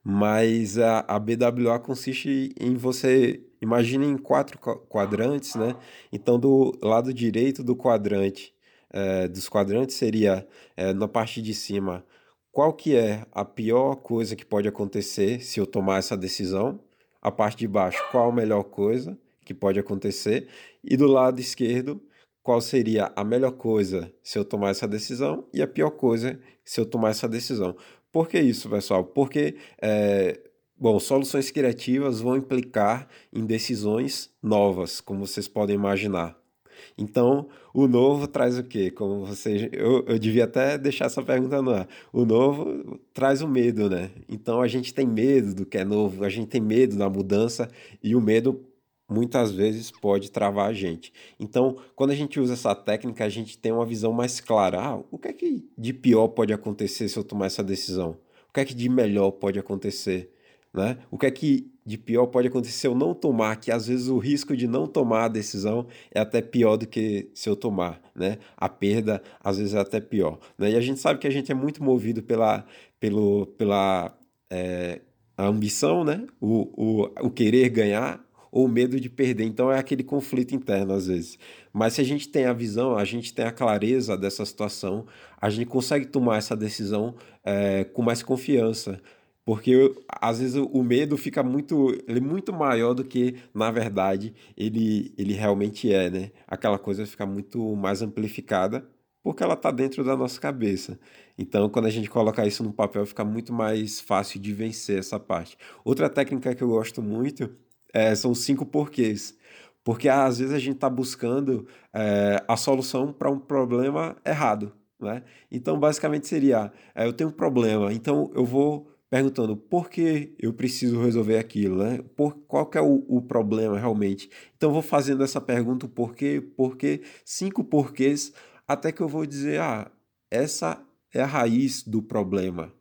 Mas a, a BWA consiste em você, imagine em quatro quadrantes, né? Então, do lado direito do quadrante, é, dos quadrantes seria, é, na parte de cima, qual que é a pior coisa que pode acontecer se eu tomar essa decisão? A parte de baixo, qual a melhor coisa? que pode acontecer, e do lado esquerdo, qual seria a melhor coisa se eu tomar essa decisão e a pior coisa se eu tomar essa decisão. Por que isso, pessoal? Porque, é, bom, soluções criativas vão implicar em decisões novas, como vocês podem imaginar. Então, o novo traz o quê? Como vocês, eu, eu devia até deixar essa pergunta no ar. O novo traz o medo, né? Então, a gente tem medo do que é novo, a gente tem medo da mudança e o medo muitas vezes pode travar a gente. Então, quando a gente usa essa técnica, a gente tem uma visão mais clara. Ah, o que é que de pior pode acontecer se eu tomar essa decisão? O que é que de melhor pode acontecer? Né? O que é que de pior pode acontecer se eu não tomar, que às vezes o risco de não tomar a decisão é até pior do que se eu tomar, né? A perda às vezes é até pior, né? E a gente sabe que a gente é muito movido pela, pelo, pela é, ambição, né? O, o, o querer ganhar, ou medo de perder. Então é aquele conflito interno às vezes. Mas se a gente tem a visão, a gente tem a clareza dessa situação, a gente consegue tomar essa decisão é, com mais confiança. Porque às vezes o medo fica muito, ele é muito maior do que, na verdade, ele, ele realmente é, né? Aquela coisa fica muito mais amplificada porque ela está dentro da nossa cabeça. Então, quando a gente coloca isso no papel, fica muito mais fácil de vencer essa parte. Outra técnica que eu gosto muito é, são cinco porquês. Porque às vezes a gente está buscando é, a solução para um problema errado. Né? Então, basicamente seria: é, eu tenho um problema, então eu vou perguntando por que eu preciso resolver aquilo, né? Por, qual que é o, o problema realmente? Então, vou fazendo essa pergunta: o porquê, porquê, cinco porquês, até que eu vou dizer: ah, essa é a raiz do problema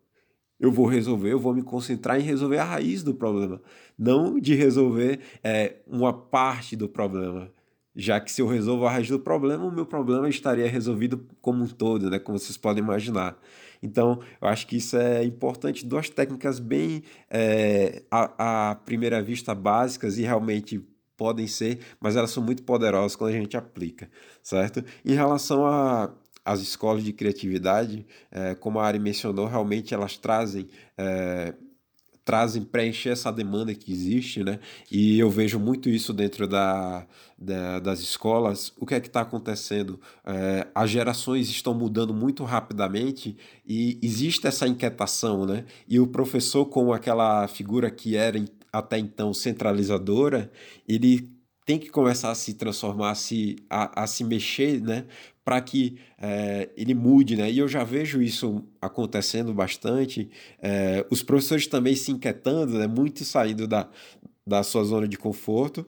eu vou resolver, eu vou me concentrar em resolver a raiz do problema, não de resolver é, uma parte do problema. Já que se eu resolvo a raiz do problema, o meu problema estaria resolvido como um todo, né? Como vocês podem imaginar. Então, eu acho que isso é importante. Duas técnicas bem, é, à, à primeira vista, básicas e realmente podem ser, mas elas são muito poderosas quando a gente aplica, certo? Em relação a as escolas de criatividade, é, como a Ari mencionou, realmente elas trazem. É, trazem preencher essa demanda que existe, né? E eu vejo muito isso dentro da, da das escolas. O que é que está acontecendo? É, as gerações estão mudando muito rapidamente e existe essa inquietação, né? E o professor, como aquela figura que era até então centralizadora, ele tem que começar a se transformar, a se, a, a se mexer, né? Para que é, ele mude, né? E eu já vejo isso acontecendo bastante. É, os professores também se inquietando, né? Muito saindo da, da sua zona de conforto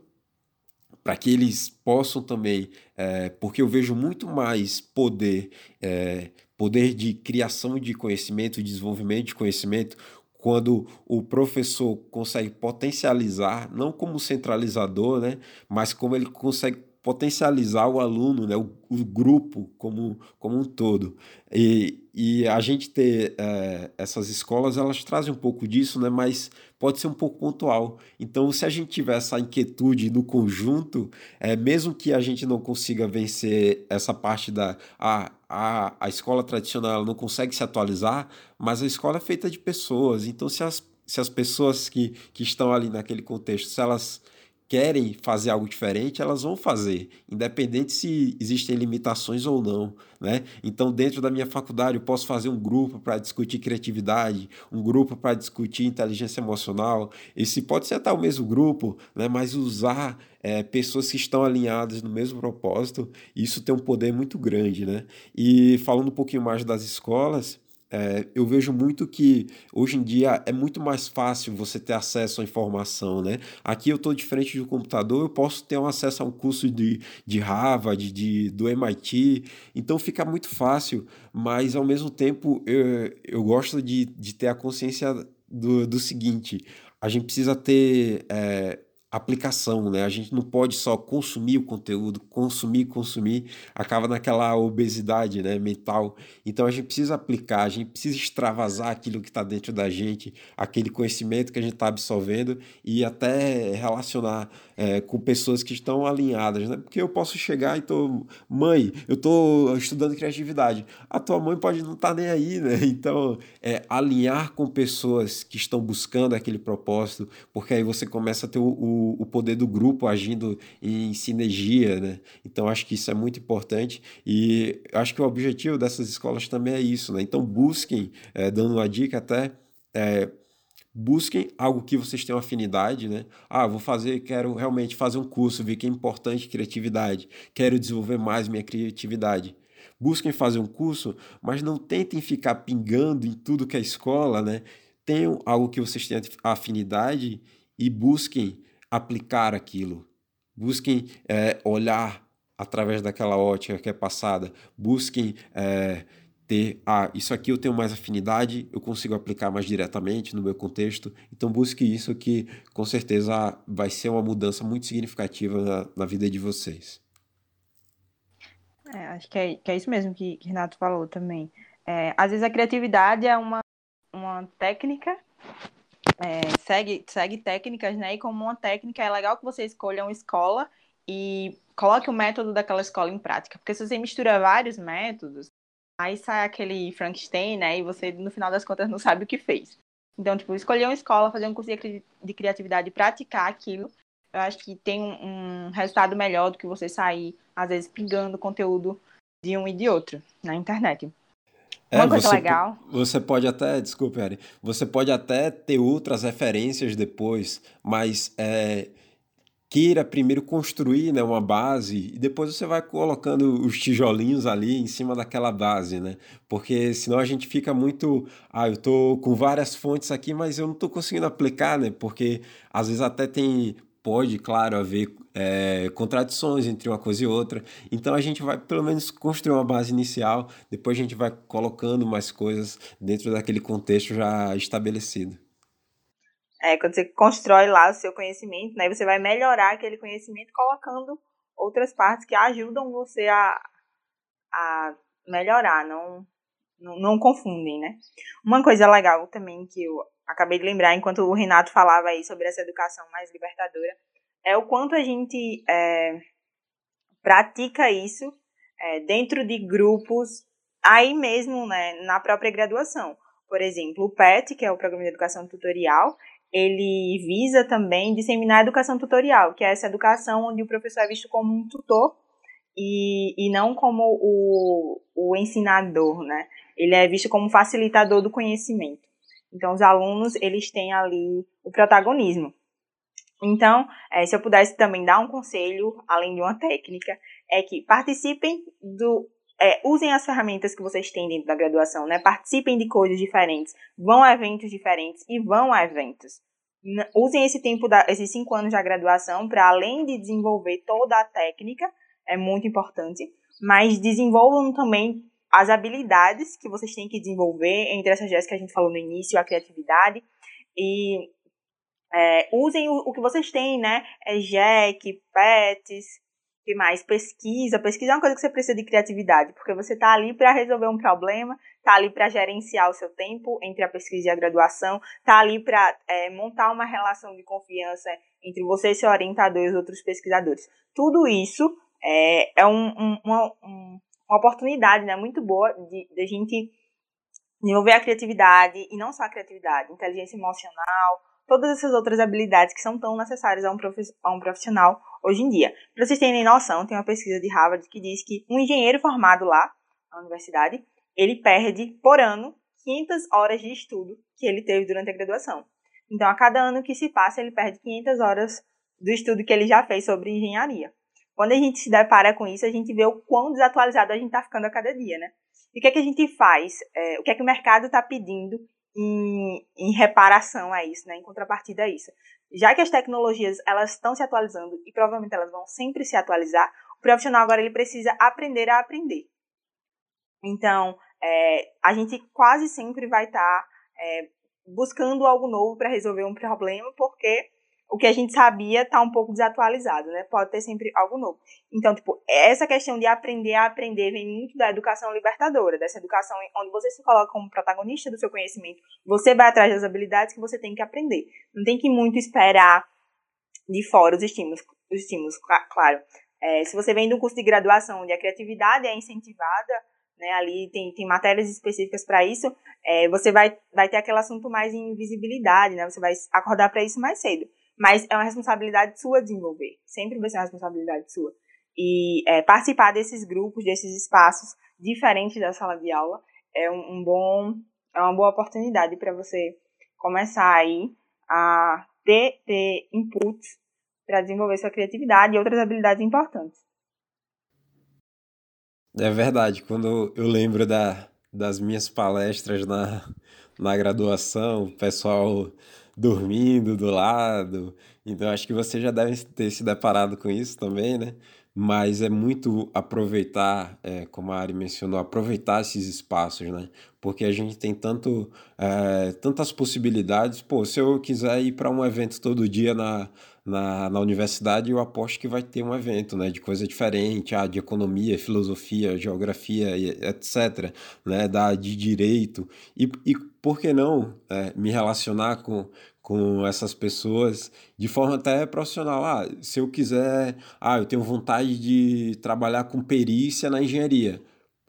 para que eles possam também, é, porque eu vejo muito mais poder, é, poder de criação de conhecimento, de desenvolvimento de conhecimento, quando o professor consegue potencializar, não como centralizador, né, mas como ele consegue potencializar o aluno, né, o, o grupo como, como um todo. E, e a gente ter é, essas escolas, elas trazem um pouco disso, né, mas pode ser um pouco pontual. Então, se a gente tiver essa inquietude no conjunto, é, mesmo que a gente não consiga vencer essa parte da. A, a, a escola tradicional não consegue se atualizar, mas a escola é feita de pessoas. Então, se as, se as pessoas que, que estão ali naquele contexto, se elas querem fazer algo diferente, elas vão fazer, independente se existem limitações ou não, né? Então, dentro da minha faculdade, eu posso fazer um grupo para discutir criatividade, um grupo para discutir inteligência emocional. Esse pode ser até o mesmo grupo, né? Mas usar é, pessoas que estão alinhadas no mesmo propósito, isso tem um poder muito grande, né? E falando um pouquinho mais das escolas, é, eu vejo muito que hoje em dia é muito mais fácil você ter acesso à informação, né? Aqui eu estou de frente do computador, eu posso ter um acesso a um curso de, de Harvard, de, do MIT, então fica muito fácil, mas ao mesmo tempo eu, eu gosto de, de ter a consciência do, do seguinte, a gente precisa ter é, aplicação, né? A gente não pode só consumir o conteúdo, consumir, consumir, acaba naquela obesidade, né, mental. Então a gente precisa aplicar, a gente precisa extravasar aquilo que está dentro da gente, aquele conhecimento que a gente está absorvendo e até relacionar é, com pessoas que estão alinhadas, né? Porque eu posso chegar e tô, mãe, eu tô estudando criatividade. A tua mãe pode não estar tá nem aí, né? Então, é, alinhar com pessoas que estão buscando aquele propósito, porque aí você começa a ter o, o, poder do grupo agindo em sinergia, né? Então, acho que isso é muito importante e acho que o objetivo dessas escolas também é isso, né? Então, busquem, é, dando uma dica até, é, busquem algo que vocês tenham afinidade, né? Ah, vou fazer, quero realmente fazer um curso, vi que é importante criatividade, quero desenvolver mais minha criatividade. Busquem fazer um curso, mas não tentem ficar pingando em tudo que é escola, né? Tenham algo que vocês tenham afinidade e busquem aplicar aquilo. Busquem é, olhar através daquela ótica que é passada. Busquem é, ter, ah, isso aqui eu tenho mais afinidade, eu consigo aplicar mais diretamente no meu contexto. Então busque isso que com certeza vai ser uma mudança muito significativa na, na vida de vocês. É, acho que é, que é isso mesmo que, que Renato falou também. É, às vezes a criatividade é uma, uma técnica, é, segue, segue técnicas, né? E como uma técnica é legal que você escolha uma escola e coloque o método daquela escola em prática. Porque se você mistura vários métodos, Aí sai aquele Frankenstein, né? E você, no final das contas, não sabe o que fez. Então, tipo, escolher uma escola, fazer um curso de criatividade e praticar aquilo, eu acho que tem um, um resultado melhor do que você sair, às vezes, pingando conteúdo de um e de outro na internet. É, uma coisa você, legal. Você pode até, desculpe, Ari, você pode até ter outras referências depois, mas é, queira primeiro construir né, uma base e depois você vai colocando os tijolinhos ali em cima daquela base, né? Porque senão a gente fica muito, ah, eu tô com várias fontes aqui, mas eu não tô conseguindo aplicar, né? Porque às vezes até tem, pode, claro, haver é, contradições entre uma coisa e outra. Então a gente vai pelo menos construir uma base inicial, depois a gente vai colocando mais coisas dentro daquele contexto já estabelecido. É, quando você constrói lá o seu conhecimento, né, você vai melhorar aquele conhecimento colocando outras partes que ajudam você a, a melhorar, não, não, não confundem, né? Uma coisa legal também que eu acabei de lembrar enquanto o Renato falava aí sobre essa educação mais libertadora é o quanto a gente é, pratica isso é, dentro de grupos aí mesmo, né, na própria graduação. Por exemplo, o PET, que é o Programa de Educação Tutorial, ele visa também disseminar a educação tutorial, que é essa educação onde o professor é visto como um tutor e, e não como o, o ensinador, né? Ele é visto como facilitador do conhecimento. Então, os alunos, eles têm ali o protagonismo. Então, é, se eu pudesse também dar um conselho, além de uma técnica, é que participem do é, usem as ferramentas que vocês têm dentro da graduação, né? Participem de coisas diferentes, vão a eventos diferentes e vão a eventos. Usem esse tempo, da, esses cinco anos da graduação para, além de desenvolver toda a técnica, é muito importante, mas desenvolvam também as habilidades que vocês têm que desenvolver, entre essas que a gente falou no início, a criatividade, e é, usem o, o, que vocês têm, né? É JEC, PETs, que mais? Pesquisa. Pesquisa é uma coisa que você precisa de criatividade, porque você está ali para resolver um problema, está ali para gerenciar o seu tempo entre a pesquisa e a graduação, está ali para é, montar uma relação de confiança entre você, seu orientador e os outros pesquisadores. Tudo isso é, é um, um, uma, um, uma oportunidade né, muito boa de, de a gente desenvolver a criatividade, e não só a criatividade, inteligência emocional, todas essas outras habilidades que são tão necessárias a um, a um profissional hoje em dia. Para vocês terem noção, tem uma pesquisa de Harvard que diz que um engenheiro formado lá, na universidade, ele perde por ano 500 horas de estudo que ele teve durante a graduação. Então, a cada ano que se passa, ele perde 500 horas do estudo que ele já fez sobre engenharia. Quando a gente se depara com isso, a gente vê o quão desatualizado a gente está ficando a cada dia, né? E o que é que a gente faz? É, o que é que o mercado está pedindo em, em, reparação a isso, né? Em contrapartida a isso. Já que as tecnologias elas estão se atualizando e provavelmente elas vão sempre se atualizar, o profissional agora ele precisa aprender a aprender. Então, é, a gente quase sempre vai estar tá, é, buscando algo novo para resolver um problema, porque o que a gente sabia está um pouco desatualizado, né? Pode ter sempre algo novo. Então, tipo, essa questão de aprender a aprender vem muito da educação libertadora, dessa educação onde você se coloca como protagonista do seu conhecimento, você vai atrás das habilidades que você tem que aprender. Não tem que muito esperar de fora os estímulos, os estímulos claro. É, se você vem de um curso de graduação onde a criatividade é incentivada, né, ali tem, tem matérias específicas para isso, é, você vai, vai ter aquele assunto mais em visibilidade, né, você vai acordar para isso mais cedo. Mas é uma responsabilidade sua desenvolver, sempre vai ser uma responsabilidade sua. E é, participar desses grupos, desses espaços diferentes da sala de aula é um, um bom, é uma boa oportunidade para você começar aí a ter, ter inputs para desenvolver sua criatividade e outras habilidades importantes. É verdade, quando eu lembro da, das minhas palestras na, na graduação, o pessoal dormindo do lado. Então acho que você já deve ter se deparado com isso também, né? Mas é muito aproveitar, é, como a Ari mencionou, aproveitar esses espaços, né? Porque a gente tem tanto, é, tantas possibilidades. Pô, se eu quiser ir para um evento todo dia na, na, na universidade, eu aposto que vai ter um evento, né, de coisa diferente, ah, de economia, filosofia, geografia, etc., né, da, de direito, e, e por que não é, me relacionar com, com essas pessoas de forma até profissional. Ah, se eu quiser, ah, eu tenho vontade de trabalhar com perícia na engenharia.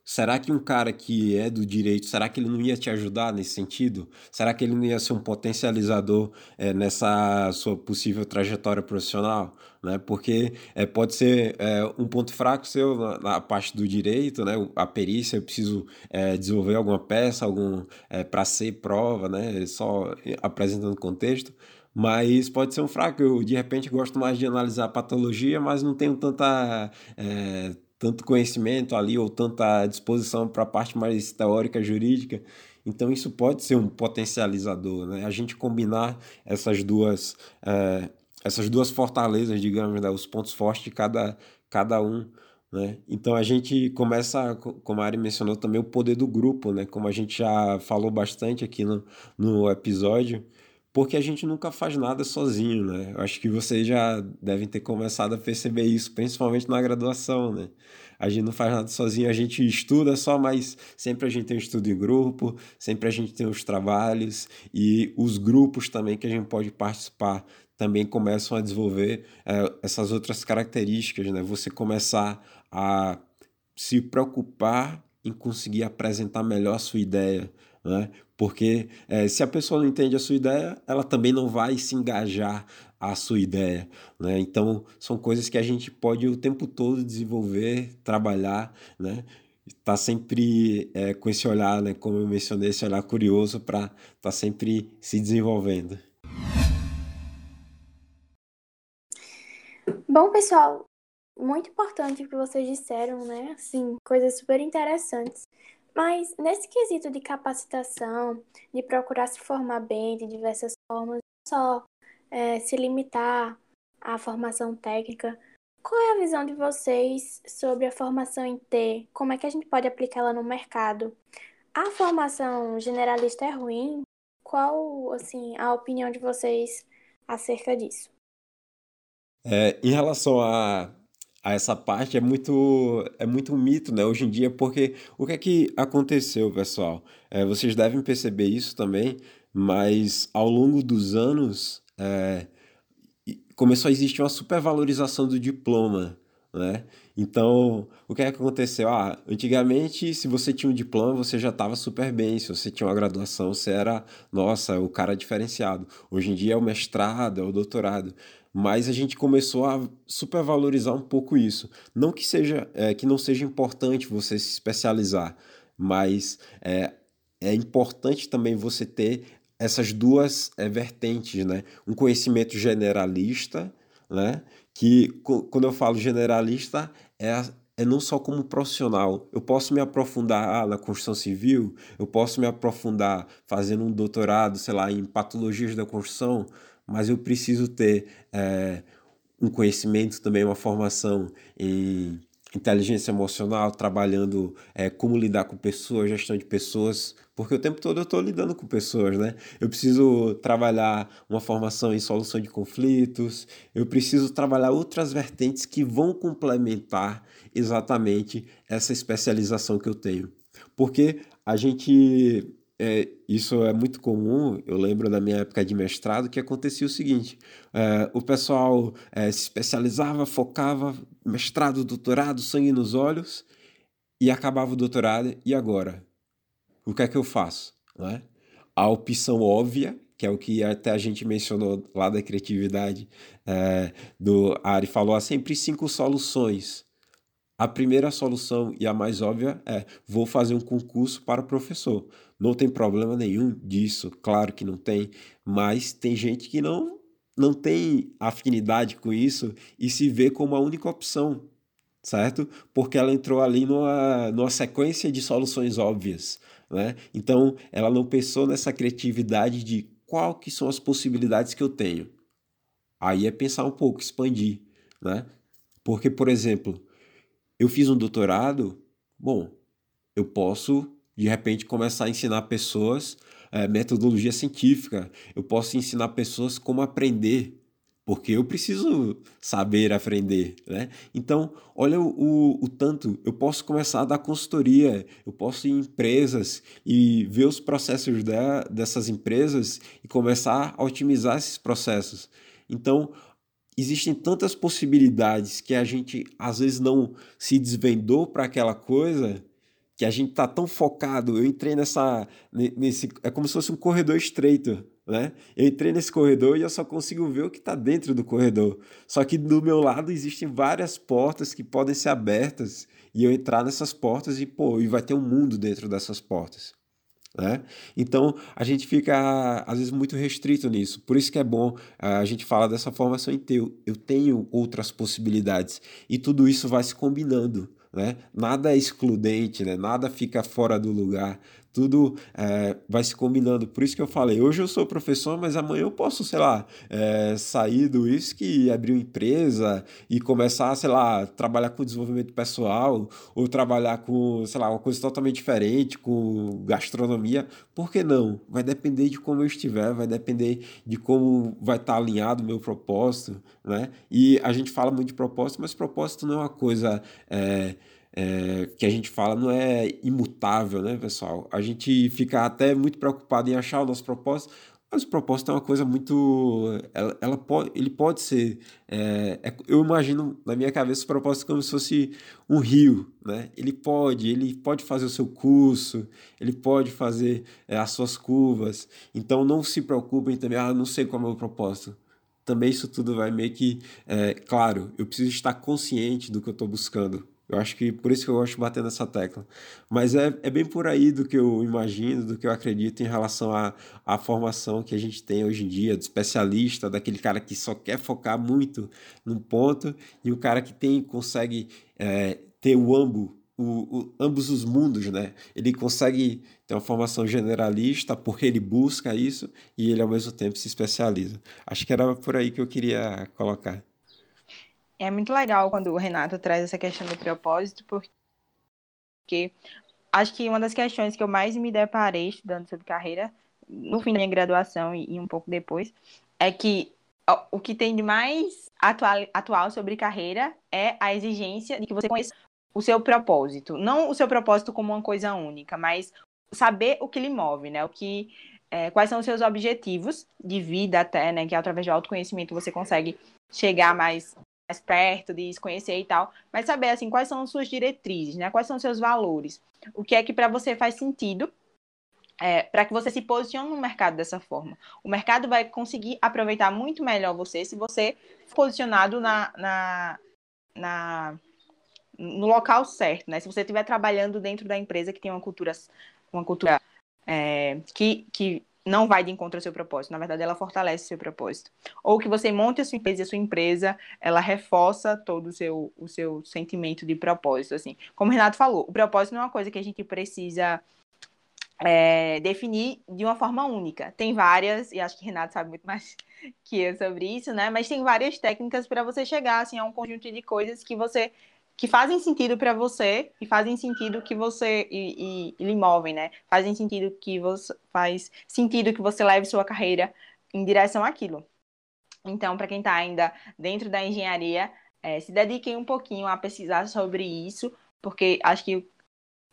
Será que um cara que é do direito, será que ele não ia te ajudar nesse sentido? Será que ele não ia ser um potencializador é, nessa sua possível trajetória profissional? Né? Porque é, pode ser é, um ponto fraco seu na, na, parte do direito, né? a perícia, eu preciso é, desenvolver alguma peça algum é, para ser prova, né? só apresentando contexto mas pode ser um fraco. Eu, de repente, gosto mais de analisar patologia, mas não tenho tanta é, tanto conhecimento ali ou tanta disposição para a parte mais teórica jurídica. Então isso pode ser um potencializador, né? A gente combinar essas duas é, essas duas fortalezas, digamos, né? os pontos fortes de cada cada um, né? Então a gente começa, como a Ari mencionou também, o poder do grupo, né? Como a gente já falou bastante aqui no, no episódio, porque a gente nunca faz nada sozinho, né? Eu acho que vocês já devem ter começado a perceber isso, principalmente na graduação, né? A gente não faz nada sozinho, a gente estuda só, mas sempre a gente tem um estudo em grupo, sempre a gente tem os trabalhos e os grupos também que a gente pode participar também começam a desenvolver é, essas outras características, né? Você começar a se preocupar em conseguir apresentar melhor a sua ideia, né? Porque é, se a pessoa não entende a sua ideia, ela também não vai se engajar a sua ideia, né? Então são coisas que a gente pode o tempo todo desenvolver, trabalhar, né? Tá sempre é, com esse olhar, né? Como eu mencionei, esse olhar curioso para estar tá sempre se desenvolvendo. Bom, pessoal, muito importante o que vocês disseram, né? Assim, coisas super interessantes. Mas nesse quesito de capacitação, de procurar se formar bem de diversas formas, só é, se limitar à formação técnica, qual é a visão de vocês sobre a formação em T? Como é que a gente pode aplicá-la no mercado? A formação generalista é ruim? Qual, assim, a opinião de vocês acerca disso? É, em relação a a essa parte é muito é muito um mito, né, hoje em dia, porque o que é que aconteceu, pessoal? É, vocês devem perceber isso também, mas ao longo dos anos é, começou a existir uma supervalorização do diploma, né? Então, o que é que aconteceu? Ah, antigamente, se você tinha um diploma, você já estava super bem. Se você tinha uma graduação, você era, nossa, o cara diferenciado. Hoje em dia é o mestrado, é o doutorado. Mas a gente começou a supervalorizar um pouco isso. Não que seja, é, que não seja importante você se especializar, mas é, é importante também você ter essas duas é, vertentes, né? Um conhecimento generalista, né? Que quando eu falo generalista é, é não só como profissional. Eu posso me aprofundar ah, na construção civil, eu posso me aprofundar fazendo um doutorado, sei lá, em patologias da construção, mas eu preciso ter é, um conhecimento também, uma formação em inteligência emocional, trabalhando é, como lidar com pessoas, gestão de pessoas, porque o tempo todo eu estou lidando com pessoas, né? Eu preciso trabalhar uma formação em solução de conflitos, eu preciso trabalhar outras vertentes que vão complementar exatamente essa especialização que eu tenho. Porque a gente é, isso é muito comum. Eu lembro da minha época de mestrado que acontecia o seguinte: é, o pessoal é, se especializava, focava, mestrado, doutorado, sangue nos olhos, e acabava o doutorado. E agora? O que é que eu faço? É? A opção óbvia, que é o que até a gente mencionou lá da criatividade, é, do Ari falou há sempre cinco soluções. A primeira solução e a mais óbvia é: vou fazer um concurso para professor. Não tem problema nenhum disso, claro que não tem, mas tem gente que não não tem afinidade com isso e se vê como a única opção, certo? Porque ela entrou ali numa, numa sequência de soluções óbvias, né? Então, ela não pensou nessa criatividade de qual que são as possibilidades que eu tenho. Aí é pensar um pouco, expandir, né? Porque, por exemplo, eu fiz um doutorado, bom, eu posso de repente começar a ensinar pessoas é, metodologia científica, eu posso ensinar pessoas como aprender, porque eu preciso saber aprender, né? Então, olha o, o, o, tanto, eu posso começar a dar consultoria, eu posso ir em empresas e ver os processos de, dessas empresas e começar a otimizar esses processos. Então, existem tantas possibilidades que a gente às vezes não se desvendou para aquela coisa que a gente tá tão focado. Eu entrei nessa nesse é como se fosse um corredor estreito, né? Eu entrei nesse corredor e eu só consigo ver o que está dentro do corredor. Só que do meu lado existem várias portas que podem ser abertas e eu entrar nessas portas e pô, e vai ter um mundo dentro dessas portas. Né? Então a gente fica às vezes muito restrito nisso. Por isso que é bom a gente falar dessa formação teu. Eu tenho outras possibilidades e tudo isso vai se combinando. Né? Nada é excludente, né? nada fica fora do lugar tudo é, vai se combinando. Por isso que eu falei, hoje eu sou professor, mas amanhã eu posso, sei lá, é, sair do isso e abrir uma empresa e começar, sei lá, trabalhar com desenvolvimento pessoal ou trabalhar com, sei lá, uma coisa totalmente diferente, com gastronomia. Por que não? Vai depender de como eu estiver, vai depender de como vai estar alinhado o meu propósito, né? E a gente fala muito de propósito, mas propósito não é uma coisa... É, é, que a gente fala não é imutável, né, pessoal? A gente fica até muito preocupado em achar o nosso propósito, mas o propósito é uma coisa muito. Ela, ela pode, ele pode ser. É, é, eu imagino na minha cabeça o propósito como se fosse um rio, né? Ele pode, ele pode fazer o seu curso, ele pode fazer é, as suas curvas. Então não se preocupem também, ah, não sei qual é o meu propósito. Também isso tudo vai meio que. É, claro, eu preciso estar consciente do que eu estou buscando eu acho que por isso que eu gosto de bater nessa tecla. Mas é, é bem por aí do que eu imagino, do que eu acredito em relação à, à formação que a gente tem hoje em dia, do especialista, daquele cara que só quer focar muito num ponto, e o cara que tem consegue é, ter o ambo, o, o, ambos os mundos, né? Ele consegue ter uma formação generalista porque ele busca isso e ele ao mesmo tempo se especializa. Acho que era por aí que eu queria colocar. É muito legal quando o Renato traz essa questão do propósito, porque acho que uma das questões que eu mais me deparei estudando sobre carreira, no fim da minha graduação e, um pouco depois, é que o que tem de mais atual, atual sobre carreira é a exigência de que você conheça o seu propósito. Não o seu propósito como uma coisa única, mas saber o que lhe move, né? O que, é, quais são os seus objetivos de vida até, né? Que através do autoconhecimento você consegue chegar mais mais perto, de se conhecer e tal, mas saber assim quais são as suas diretrizes, né? Quais são seus valores? O que é que para você faz sentido? É, para que você se posicione no mercado dessa forma. O mercado vai conseguir aproveitar muito melhor você se você for posicionado na, na, na no local certo, né? Se você estiver trabalhando dentro da empresa que tem uma cultura, uma cultura é, que, que não vai de encontro ao seu propósito, na verdade ela fortalece o seu propósito. Ou que você monte a sua empresa e a sua empresa, ela reforça todo o seu, o seu sentimento de propósito, assim. Como o Renato falou, o propósito não é uma coisa que a gente precisa é, definir de uma forma única. Tem várias, e acho que o Renato sabe muito mais que eu sobre isso, né? Mas tem várias técnicas para você chegar assim, a um conjunto de coisas que você que fazem sentido para você e fazem sentido que você e, e, e, lhe movem, né? Fazem sentido que você faz sentido que você leve sua carreira em direção àquilo. Então, para quem está ainda dentro da engenharia, é, se dediquem um pouquinho a pesquisar sobre isso, porque acho que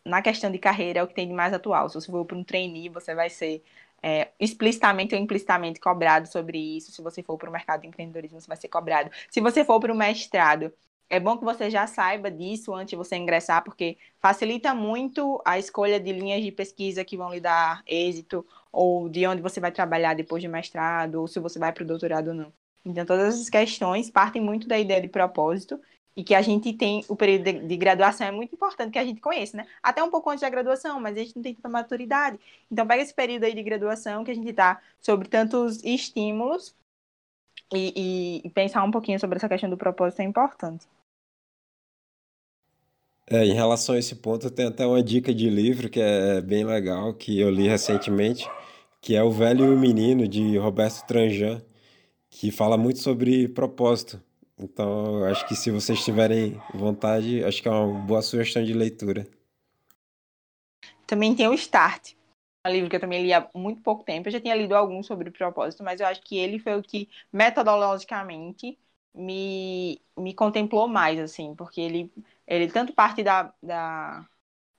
na questão de carreira é o que tem de mais atual. Se você for para um trainee, você vai ser é, explicitamente ou implicitamente cobrado sobre isso. Se você for para o mercado de empreendedorismo, você vai ser cobrado. Se você for para o mestrado, é bom que você já saiba disso antes de você ingressar, porque facilita muito a escolha de linhas de pesquisa que vão lhe dar êxito, ou de onde você vai trabalhar depois de mestrado, ou se você vai para o doutorado ou não. Então, todas essas questões partem muito da ideia de propósito e que a gente tem o período de, de, graduação é muito importante que a gente conheça, né? Até um pouco antes da graduação, mas a gente não tem tanta maturidade. Então pega esse período aí de graduação que a gente está sobre tantos estímulos e, e, e, pensar um pouquinho sobre essa questão do propósito é importante. É, em relação a esse ponto, tem até uma dica de livro que é bem legal, que eu li recentemente, que é O Velho e o Menino, de Roberto Tranjan, que fala muito sobre propósito. Então, acho que se vocês tiverem vontade, acho que é uma boa sugestão de leitura. Também tem o Start, um livro que eu também li há muito pouco tempo. Eu já tinha lido alguns sobre propósito, mas eu acho que ele foi o que, metodologicamente, me, me contemplou mais, assim, porque ele, ele tanto parte da, da,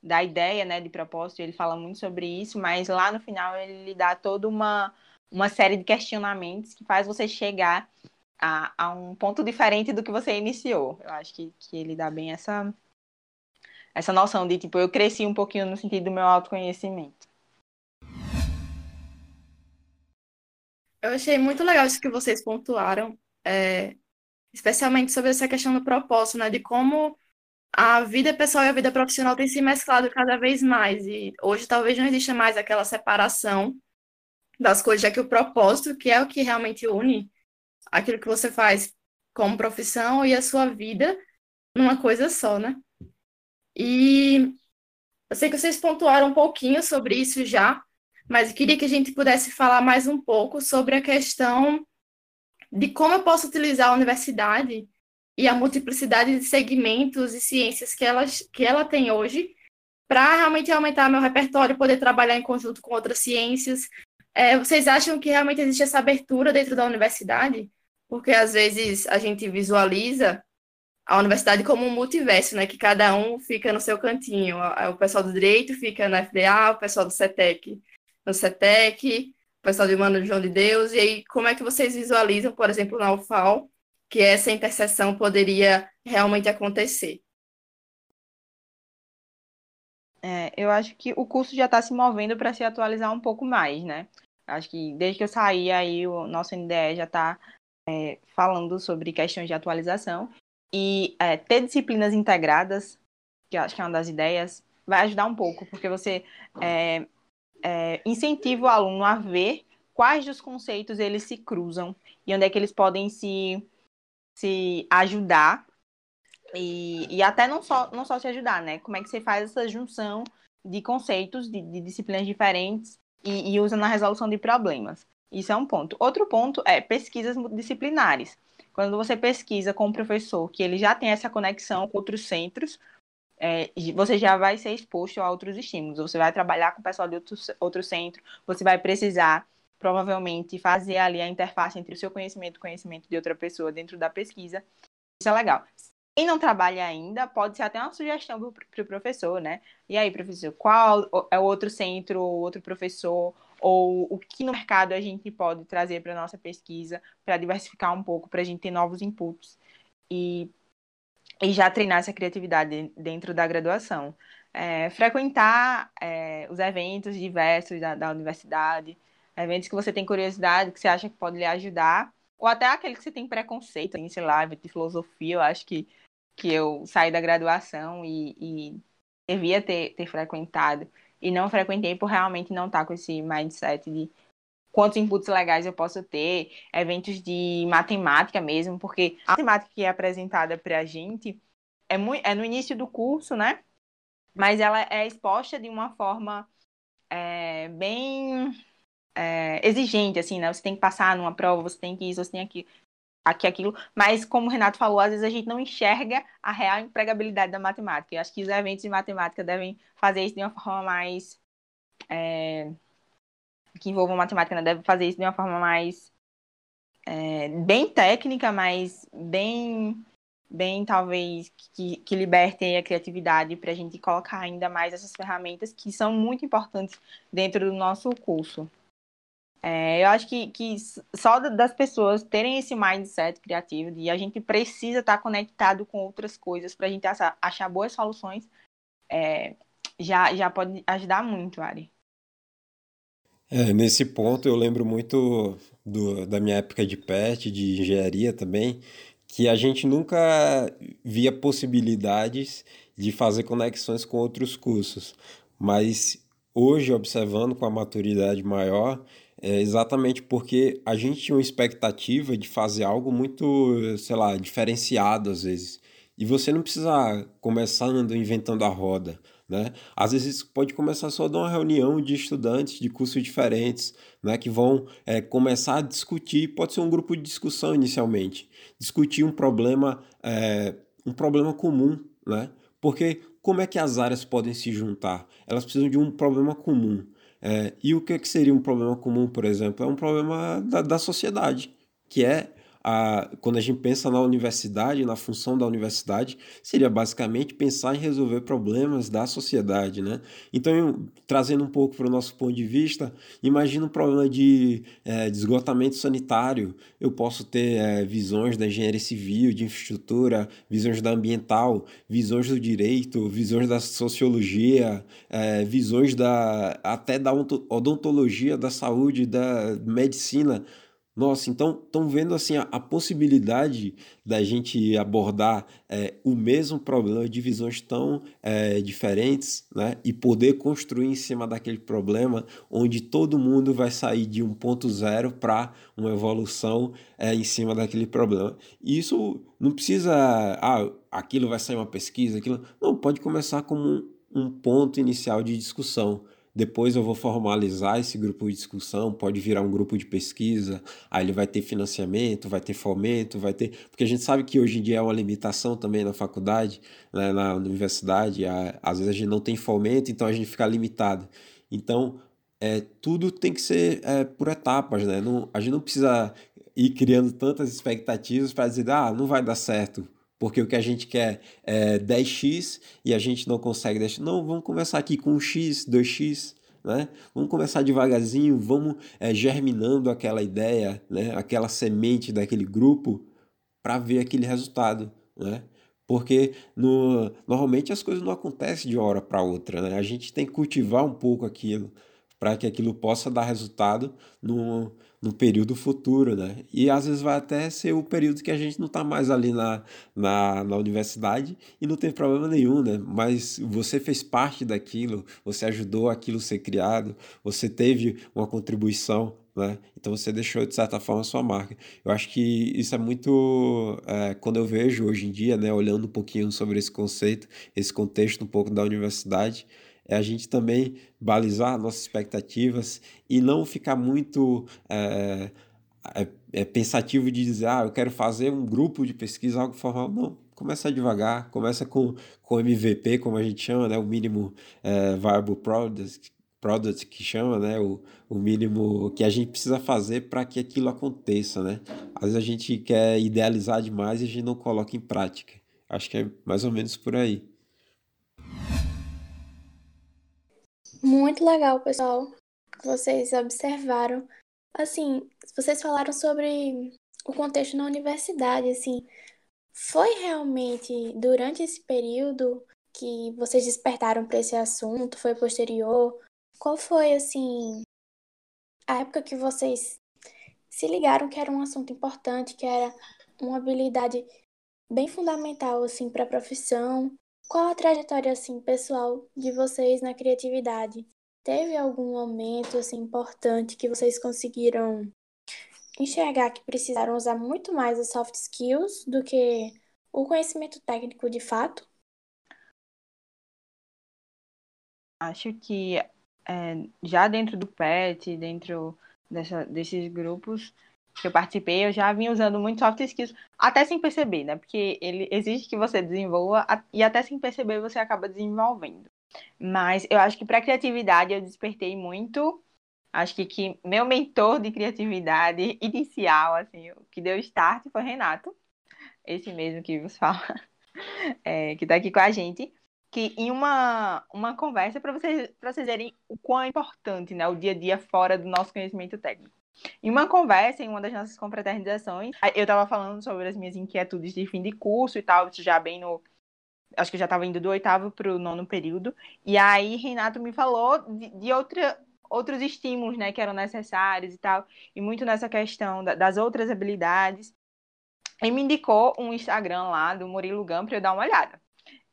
da ideia, né, de propósito, ele fala muito sobre isso, mas lá no final ele dá toda uma, uma série de questionamentos que faz você chegar a, a um ponto diferente do que você iniciou. Eu acho que, que ele dá bem essa, essa noção de, tipo, eu cresci um pouquinho no sentido do meu autoconhecimento. Eu achei muito legal isso que vocês pontuaram, é, especialmente sobre essa questão do propósito, né? De como a vida pessoal e a vida profissional têm se mesclado cada vez mais. E hoje talvez não exista mais aquela separação das coisas, já que o propósito, que é o que realmente une aquilo que você faz como profissão e a sua vida numa coisa só, né? E eu sei que vocês pontuaram um pouquinho sobre isso já, mas eu queria que a gente pudesse falar mais um pouco sobre a questão de como eu posso utilizar a universidade e a multiplicidade de segmentos e ciências que ela, que ela tem hoje para realmente aumentar meu repertório, poder trabalhar em conjunto com outras ciências. É, vocês acham que realmente existe essa abertura dentro da universidade? Porque às vezes a gente visualiza a universidade como um multiverso, né? Que cada um fica no seu cantinho. O pessoal do direito fica na FDA, o pessoal do CETEC no CETEC, o pessoal do Humano João de Deus. E aí, como é que vocês visualizam, por exemplo, na UFAL, que essa interseção poderia realmente acontecer? É, eu acho que o curso já está se movendo para se atualizar um pouco mais, né? Acho que desde que eu saí aí, o nosso NDE já está é, falando sobre questões de atualização. E é, ter disciplinas integradas, que acho que é uma das ideias, vai ajudar um pouco, porque você é, é, incentiva o aluno a ver quais dos conceitos eles se cruzam e onde é que eles podem se, se ajudar e, e até não só, não só se ajudar, né? Como é que você faz essa junção de conceitos de, de disciplinas diferentes e, e usa na resolução de problemas. Isso é um ponto. Outro ponto é pesquisas disciplinares. Quando você pesquisa com um professor que ele já tem essa conexão com outros centros, é, você já vai ser exposto a outros estímulos. Você vai trabalhar com o pessoal de outro, outro centro, você vai precisar, provavelmente, fazer ali a interface entre o seu conhecimento e o conhecimento de outra pessoa dentro da pesquisa. Isso é legal. Quem não trabalha ainda, pode ser até uma sugestão para o pro professor, né? E aí, professor, qual é o outro centro, outro professor, ou o que no mercado a gente pode trazer para a nossa pesquisa para diversificar um pouco, para a gente ter novos inputs. e, e já treinar essa criatividade dentro da graduação. É, frequentar é, os eventos diversos da, da universidade, eventos que você tem curiosidade, que você acha que pode lhe ajudar, ou até aquele que você tem preconceito, assim, sei lá, de filosofia, eu acho que, que eu saí da graduação e, e devia ter, ter frequentado, e não frequentei por realmente não estar com esse mindset de quantos inputs legais eu posso ter, eventos de matemática mesmo, porque a matemática que é apresentada para a gente é, muito, é no início do curso, né? Mas ela é exposta de uma forma é, bem é, exigente, assim, né? Você tem que passar numa prova, você tem que isso, você tem aqui, aqui, aquilo. Mas, como o Renato falou, às vezes a gente não enxerga a real empregabilidade da matemática. Eu acho que os eventos de matemática devem fazer isso de uma forma mais. É, que envolvam matemática, né? Deve fazer isso de uma forma mais. É, bem técnica, mas bem. Bem, talvez, que, que libertem a criatividade para a gente colocar ainda mais essas ferramentas que são muito importantes dentro do nosso curso. É, eu acho que, que só das pessoas terem esse mindset criativo e a gente precisa estar conectado com outras coisas para a gente achar, boas soluções, é, já, já pode ajudar muito, Ari. É, nesse ponto eu lembro muito do, da minha época de PET, de engenharia também, que a gente nunca via possibilidades de fazer conexões com outros cursos. Mas hoje, observando com a maturidade maior, é exatamente porque a gente tinha uma expectativa de fazer algo muito, sei lá, diferenciado às vezes. E você não precisa começar inventando a roda, né? Às vezes pode começar só de uma reunião de estudantes de cursos diferentes, né? Que vão é, começar a discutir, pode ser um grupo de discussão inicialmente, discutir um problema, é, um problema comum, né? Porque como é que as áreas podem se juntar? Elas precisam de um problema comum. É, e o que, que seria um problema comum, por exemplo? É um problema da, da sociedade, que é a, quando a gente pensa na universidade, na função da universidade, seria basicamente pensar em resolver problemas da sociedade, né? Então, trazendo um pouco para o nosso ponto de vista, imagina um problema de, é, de esgotamento sanitário. Eu posso ter é, visões da engenharia civil, de infraestrutura, visões da ambiental, visões do direito, visões da sociologia, é, visões da até da odontologia, da saúde, da medicina. Nossa, então estão vendo assim a, a, possibilidade da gente abordar é, o mesmo problema de visões tão é, diferentes, né? E poder construir em cima daquele problema, onde todo mundo vai sair de um ponto zero para uma evolução é, em cima daquele problema. E isso não precisa, ah, aquilo vai sair uma pesquisa, aquilo não pode começar como um, um ponto inicial de discussão. Depois eu vou formalizar esse grupo de discussão, pode virar um grupo de pesquisa, aí ele vai ter financiamento, vai ter fomento, vai ter. Porque a gente sabe que hoje em dia é uma limitação também na faculdade, né, na universidade, às vezes a gente não tem fomento, então a gente fica limitado. Então, é, tudo tem que ser é, por etapas, né? Não, a gente não precisa ir criando tantas expectativas para dizer, ah, não vai dar certo, porque o que a gente quer é 10x e a gente não consegue 10. Não, vamos começar aqui com 1x, 2x, né? Vamos começar devagarzinho, vamos é, germinando aquela ideia, né? aquela semente daquele grupo para ver aquele resultado, né? Porque no, normalmente as coisas não acontecem de uma hora para outra, né? A gente tem que cultivar um pouco aquilo para que aquilo possa dar resultado no, no período futuro, né? E às vezes vai até ser o período que a gente não está mais ali na, na, na universidade e não tem problema nenhum, né? Mas você fez parte daquilo, você ajudou aquilo a ser criado, você teve uma contribuição, né? Então você deixou de certa forma a sua marca. Eu acho que isso é muito é, quando eu vejo hoje em dia, né? Olhando um pouquinho sobre esse conceito, esse contexto um pouco da universidade é a gente também balizar nossas expectativas e não ficar muito é, é, é, pensativo de dizer, ah, eu quero fazer um grupo de pesquisa, algo formal. Não, começa devagar, começa com, com MVP, como a gente chama, né, o mínimo é, viable product, product que chama, né, o, o mínimo que a gente precisa fazer para que aquilo aconteça, né. Às vezes a gente quer idealizar demais e a gente não coloca em prática. Acho que é mais ou menos por aí. Muito legal, pessoal, que vocês observaram. Assim, vocês falaram sobre o contexto na universidade, assim, Foi realmente durante esse período que vocês despertaram para esse assunto? Foi posterior? Qual foi, assim, a época que vocês se ligaram que era um assunto importante, que era uma habilidade bem fundamental, assim, para a profissão? Qual a trajetória, assim, pessoal de vocês na criatividade? Teve algum momento, assim, importante que vocês conseguiram enxergar que precisaram usar muito mais as soft skills do que o conhecimento técnico de fato? Acho que é, já dentro do PET, dentro dessa, desses grupos que eu participei, eu já vinha usando muito soft skills, até sem perceber, né? Porque ele exige que você desenvolva e até sem perceber você acaba desenvolvendo. Mas eu acho que para criatividade eu despertei muito Acho que, que meu mentor de criatividade inicial, assim, o que deu start foi Renato, esse mesmo que vos fala, é, que está aqui com a gente, que em uma, uma conversa para vocês, vocês verem o quão é importante né, o dia a dia fora do nosso conhecimento técnico. Em uma conversa, em uma das nossas confraternizações, eu estava falando sobre as minhas inquietudes de fim de curso e tal, já bem no. Acho que eu já estava indo do oitavo para o nono período. E aí, Renato me falou de, de outra outros estímulos, né, que eram necessários e tal, e muito nessa questão da, das outras habilidades. E me indicou um Instagram lá do Murilo Gam para eu dar uma olhada.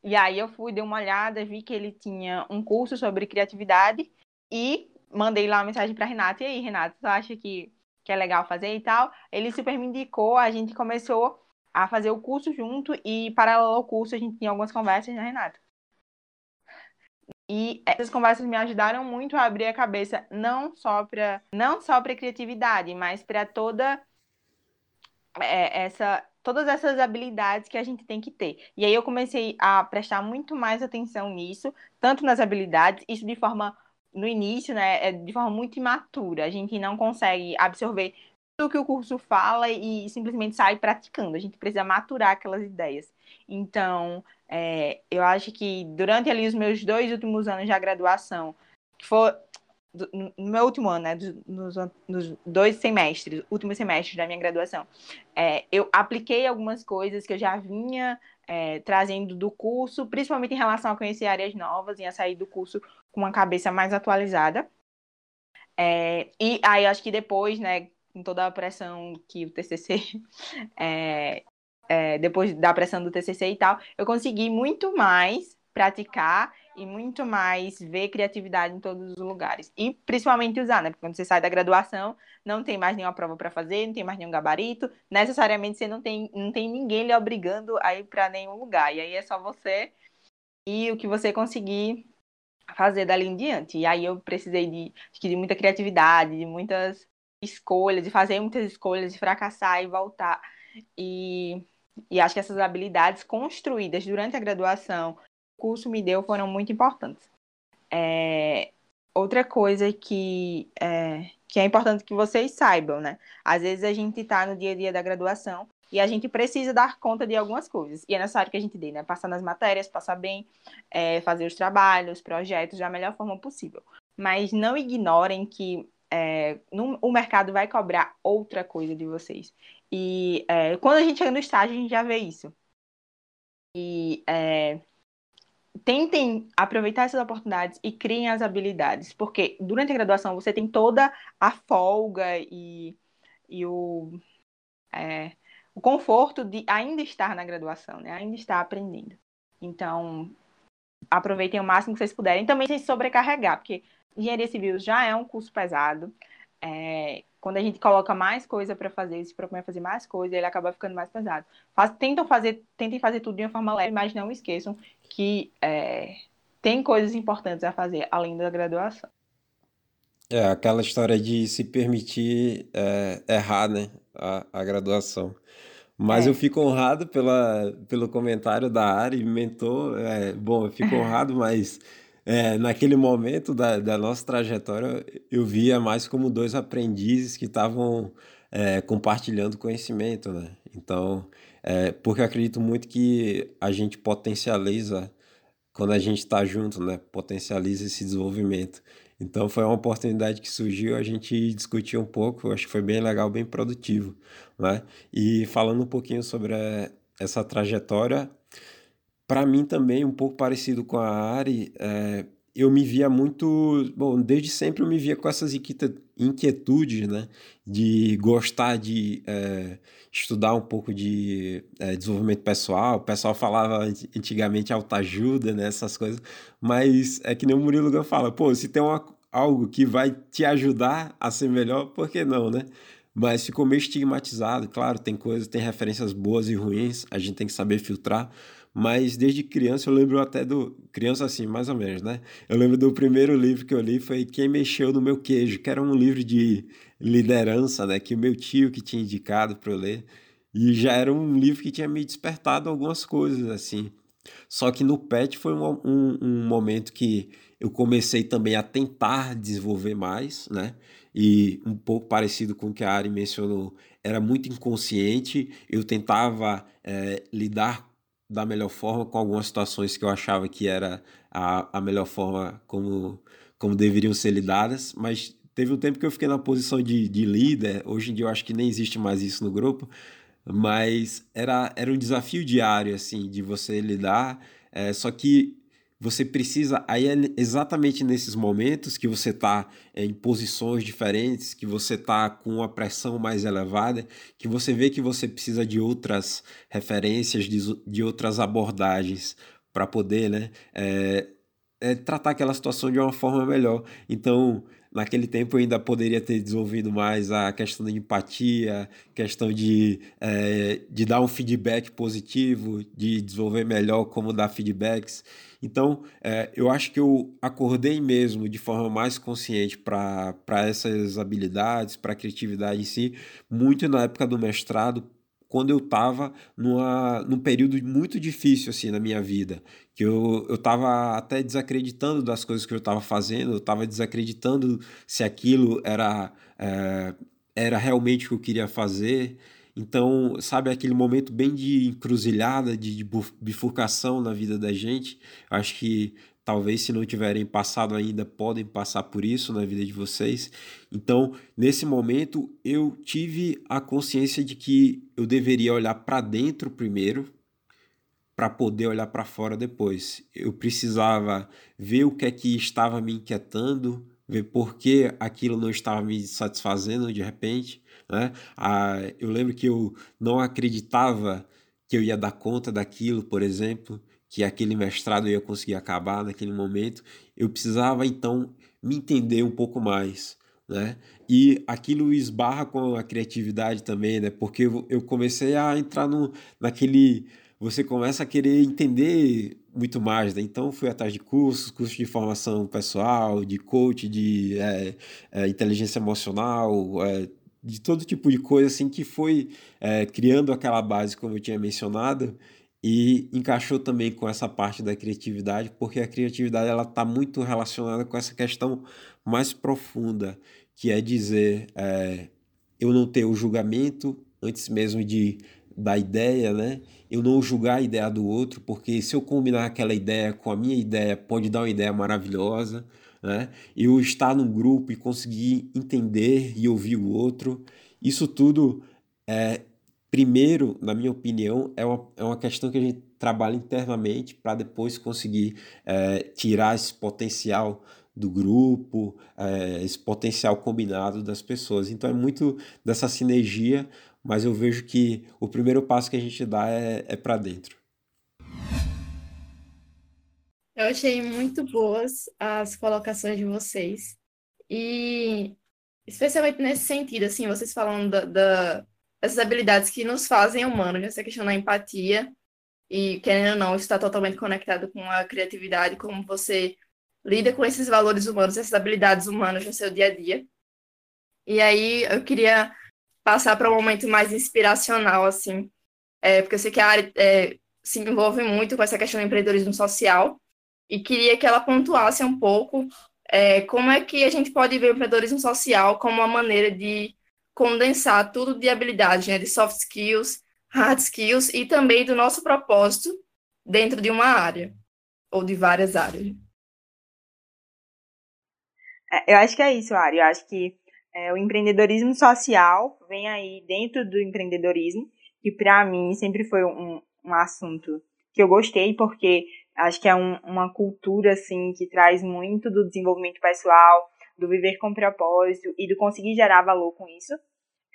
E aí eu fui, dei uma olhada, vi que ele tinha um curso sobre criatividade e mandei lá uma mensagem para Renato. E aí, Renato, você acha que, que é legal fazer e tal? Ele super me indicou, a gente começou a fazer o curso junto e paralelo ao curso a gente tinha algumas conversas, né, Renato? E essas conversas me ajudaram muito a abrir a cabeça, não só para não só para criatividade, mas para toda é, essa todas essas habilidades que a gente tem que ter. E aí eu comecei a prestar muito mais atenção nisso, tanto nas habilidades, isso de forma no início, né, é de forma muito imatura. A gente não consegue absorver tudo que o curso fala e simplesmente sai praticando. A gente precisa maturar aquelas ideias. Então, é, eu acho que durante ali os meus dois últimos anos de graduação, que foi no meu último ano, né, nos, nos dois semestres, últimos semestres da minha graduação, é, eu apliquei algumas coisas que eu já vinha é, trazendo do curso, principalmente em relação a conhecer áreas novas e a sair do curso com uma cabeça mais atualizada. É, e aí, acho que depois, né, com toda a pressão que o TCC é, é, depois da pressão do TCC e tal, eu consegui muito mais praticar e muito mais ver criatividade em todos os lugares. E principalmente usar, né? Porque quando você sai da graduação, não tem mais nenhuma prova para fazer, não tem mais nenhum gabarito, necessariamente você não tem, não tem ninguém lhe obrigando a ir para nenhum lugar. E aí é só você e o que você conseguir fazer dali em diante. E aí eu precisei de, de muita criatividade, de muitas escolhas, de fazer muitas escolhas, de fracassar e voltar. E e acho que essas habilidades construídas durante a graduação, curso me deu, foram muito importantes. É, outra coisa que é, que é importante que vocês saibam, né? Às vezes a gente está no dia a dia da graduação e a gente precisa dar conta de algumas coisas. E é necessário que a gente dê, né? Passar nas matérias, passar bem, é, fazer os trabalhos, projetos da melhor forma possível. Mas não ignorem que é, no, o mercado vai cobrar outra coisa de vocês. E é, quando a gente chega no estágio, a gente já vê isso. E é, tentem aproveitar essas oportunidades e criem as habilidades, porque durante a graduação você tem toda a folga e, e o, é, o conforto de ainda estar na graduação, né? ainda estar aprendendo. Então, aproveitem o máximo que vocês puderem. Também sem sobrecarregar, porque engenharia civil já é um curso pesado. É, quando a gente coloca mais coisa para fazer, se propõe a fazer mais coisa, ele acaba ficando mais pesado. Faz, tentam fazer, tentem fazer tudo de uma forma leve, mas não esqueçam que é, tem coisas importantes a fazer além da graduação. É, aquela história de se permitir é, errar, né, a, a graduação. Mas é. eu fico honrado pela, pelo comentário da Ari, mentor. É, bom, eu fico honrado, mas é, naquele momento da, da nossa trajetória, eu via mais como dois aprendizes que estavam é, compartilhando conhecimento, né? Então, é, porque eu acredito muito que a gente potencializa quando a gente está junto, né? Potencializa esse desenvolvimento. Então, foi uma oportunidade que surgiu, a gente discutiu um pouco, acho que foi bem legal, bem produtivo, né? E falando um pouquinho sobre a, essa trajetória, para mim também, um pouco parecido com a Ari, é, eu me via muito. Bom, desde sempre eu me via com essas inquietudes, né? De gostar de é, estudar um pouco de é, desenvolvimento pessoal. O pessoal falava antigamente autoajuda, né? Essas coisas. Mas é que nem o Murilo Gun fala: pô, se tem uma, algo que vai te ajudar a ser melhor, por que não, né? Mas ficou meio estigmatizado. Claro, tem coisas, tem referências boas e ruins, a gente tem que saber filtrar mas desde criança eu lembro até do. Criança assim, mais ou menos, né? Eu lembro do primeiro livro que eu li foi Quem Mexeu no Meu Queijo, que era um livro de liderança, né? Que o meu tio que tinha indicado para eu ler. E já era um livro que tinha me despertado algumas coisas, assim. Só que no PET foi um, um, um momento que eu comecei também a tentar desenvolver mais, né? E um pouco parecido com o que a Ari mencionou, era muito inconsciente, eu tentava é, lidar da melhor forma com algumas situações que eu achava que era a, a melhor forma como, como deveriam ser lidadas, mas teve um tempo que eu fiquei na posição de, de líder, hoje em dia eu acho que nem existe mais isso no grupo, mas era, era um desafio diário, assim, de você lidar, é, só que você precisa. Aí é exatamente nesses momentos que você está é, em posições diferentes, que você está com uma pressão mais elevada, que você vê que você precisa de outras referências, de, de outras abordagens para poder né, é, é, tratar aquela situação de uma forma melhor. Então, naquele tempo eu ainda poderia ter desenvolvido mais a questão da empatia, questão de, é, de dar um feedback positivo, de desenvolver melhor como dar feedbacks. Então, é, eu acho que eu acordei mesmo de forma mais consciente para essas habilidades, para a criatividade em si, muito na época do mestrado, quando eu estava num período muito difícil assim na minha vida, que eu estava até desacreditando das coisas que eu estava fazendo, eu estava desacreditando se aquilo era, é, era realmente o que eu queria fazer. Então, sabe, aquele momento bem de encruzilhada, de, bifurcação na vida da gente. Acho que talvez se não tiverem passado ainda, podem passar por isso na vida de vocês. Então, nesse momento, eu tive a consciência de que eu deveria olhar para dentro primeiro, para poder olhar para fora depois. Eu precisava ver o que é que estava me inquietando, ver por que aquilo não estava me satisfazendo de repente. Né? Ah, eu lembro que eu não acreditava que eu ia dar conta daquilo, por exemplo que aquele mestrado eu ia conseguir acabar naquele momento, eu precisava então me entender um pouco mais, né? E aquilo esbarra com a criatividade também, né? Porque eu comecei a entrar no, naquele você começa a querer entender muito mais, né? Então fui atrás de cursos, cursos de formação pessoal, de coach, de é, é, inteligência emocional, é, de todo tipo de coisa assim que foi é, criando aquela base como eu tinha mencionado e encaixou também com essa parte da criatividade, porque a criatividade ela está muito relacionada com essa questão mais profunda, que é dizer é, eu não ter o julgamento antes mesmo de da ideia, né? Eu não julgar a ideia do outro, porque se eu combinar aquela ideia com a minha ideia, pode dar uma ideia maravilhosa, né? Eu estar num grupo e conseguir entender e ouvir o outro, isso tudo é, Primeiro, na minha opinião, é uma, é uma questão que a gente trabalha internamente para depois conseguir é, tirar esse potencial do grupo, é, esse potencial combinado das pessoas. Então é muito dessa sinergia, mas eu vejo que o primeiro passo que a gente dá é, é para dentro. Eu achei muito boas as colocações de vocês. E especialmente nesse sentido, assim, vocês falando da, da essas habilidades que nos fazem humanos, essa questão da empatia, e querendo ou não, está totalmente conectado com a criatividade, como você lida com esses valores humanos, essas habilidades humanas no seu dia a dia. E aí eu queria passar para um momento mais inspiracional, assim, é, porque eu sei que a área é, se envolve muito com essa questão do empreendedorismo social, e queria que ela pontuasse um pouco é, como é que a gente pode ver o empreendedorismo social como uma maneira de condensar tudo de habilidades, né, de soft skills, hard skills e também do nosso propósito dentro de uma área ou de várias áreas. É, eu acho que é isso, Ari. Eu acho que é, o empreendedorismo social vem aí dentro do empreendedorismo que para mim sempre foi um, um assunto que eu gostei, porque acho que é um, uma cultura, assim, que traz muito do desenvolvimento pessoal, do viver com propósito e do conseguir gerar valor com isso.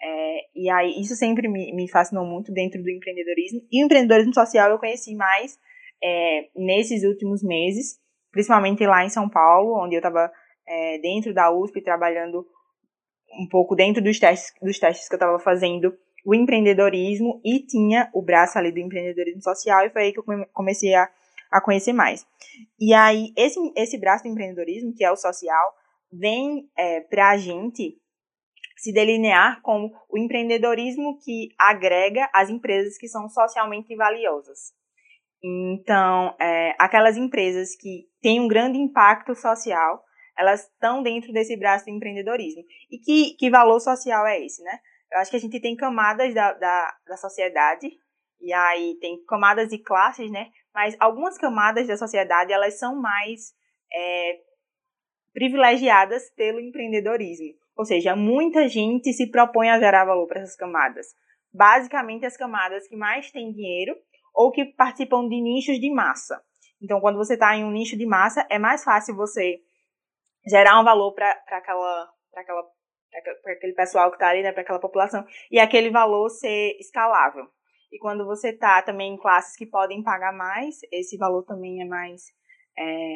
É, e aí, isso sempre me, me fascinou muito dentro do empreendedorismo. E o empreendedorismo social eu conheci mais é, nesses últimos meses, principalmente lá em São Paulo, onde eu estava é, dentro da USP trabalhando um pouco dentro dos testes, dos testes que eu estava fazendo o empreendedorismo e tinha o braço ali do empreendedorismo social e foi aí que eu comecei a, a conhecer mais. E aí, esse, esse braço do empreendedorismo, que é o social, vem é, para a gente se delinear como o empreendedorismo que agrega as empresas que são socialmente valiosas. Então, é, aquelas empresas que têm um grande impacto social, elas estão dentro desse braço do empreendedorismo. E que, que valor social é esse, né? Eu acho que a gente tem camadas da, da, da sociedade, e aí tem camadas e classes, né? Mas algumas camadas da sociedade, elas são mais é, privilegiadas pelo empreendedorismo. Ou seja, muita gente se propõe a gerar valor para essas camadas. Basicamente, as camadas que mais têm dinheiro ou que participam de nichos de massa. Então, quando você está em um nicho de massa, é mais fácil você gerar um valor para aquela, aquela, aquele pessoal que está ali, né, para aquela população, e aquele valor ser escalável. E quando você está também em classes que podem pagar mais, esse valor também é mais. É,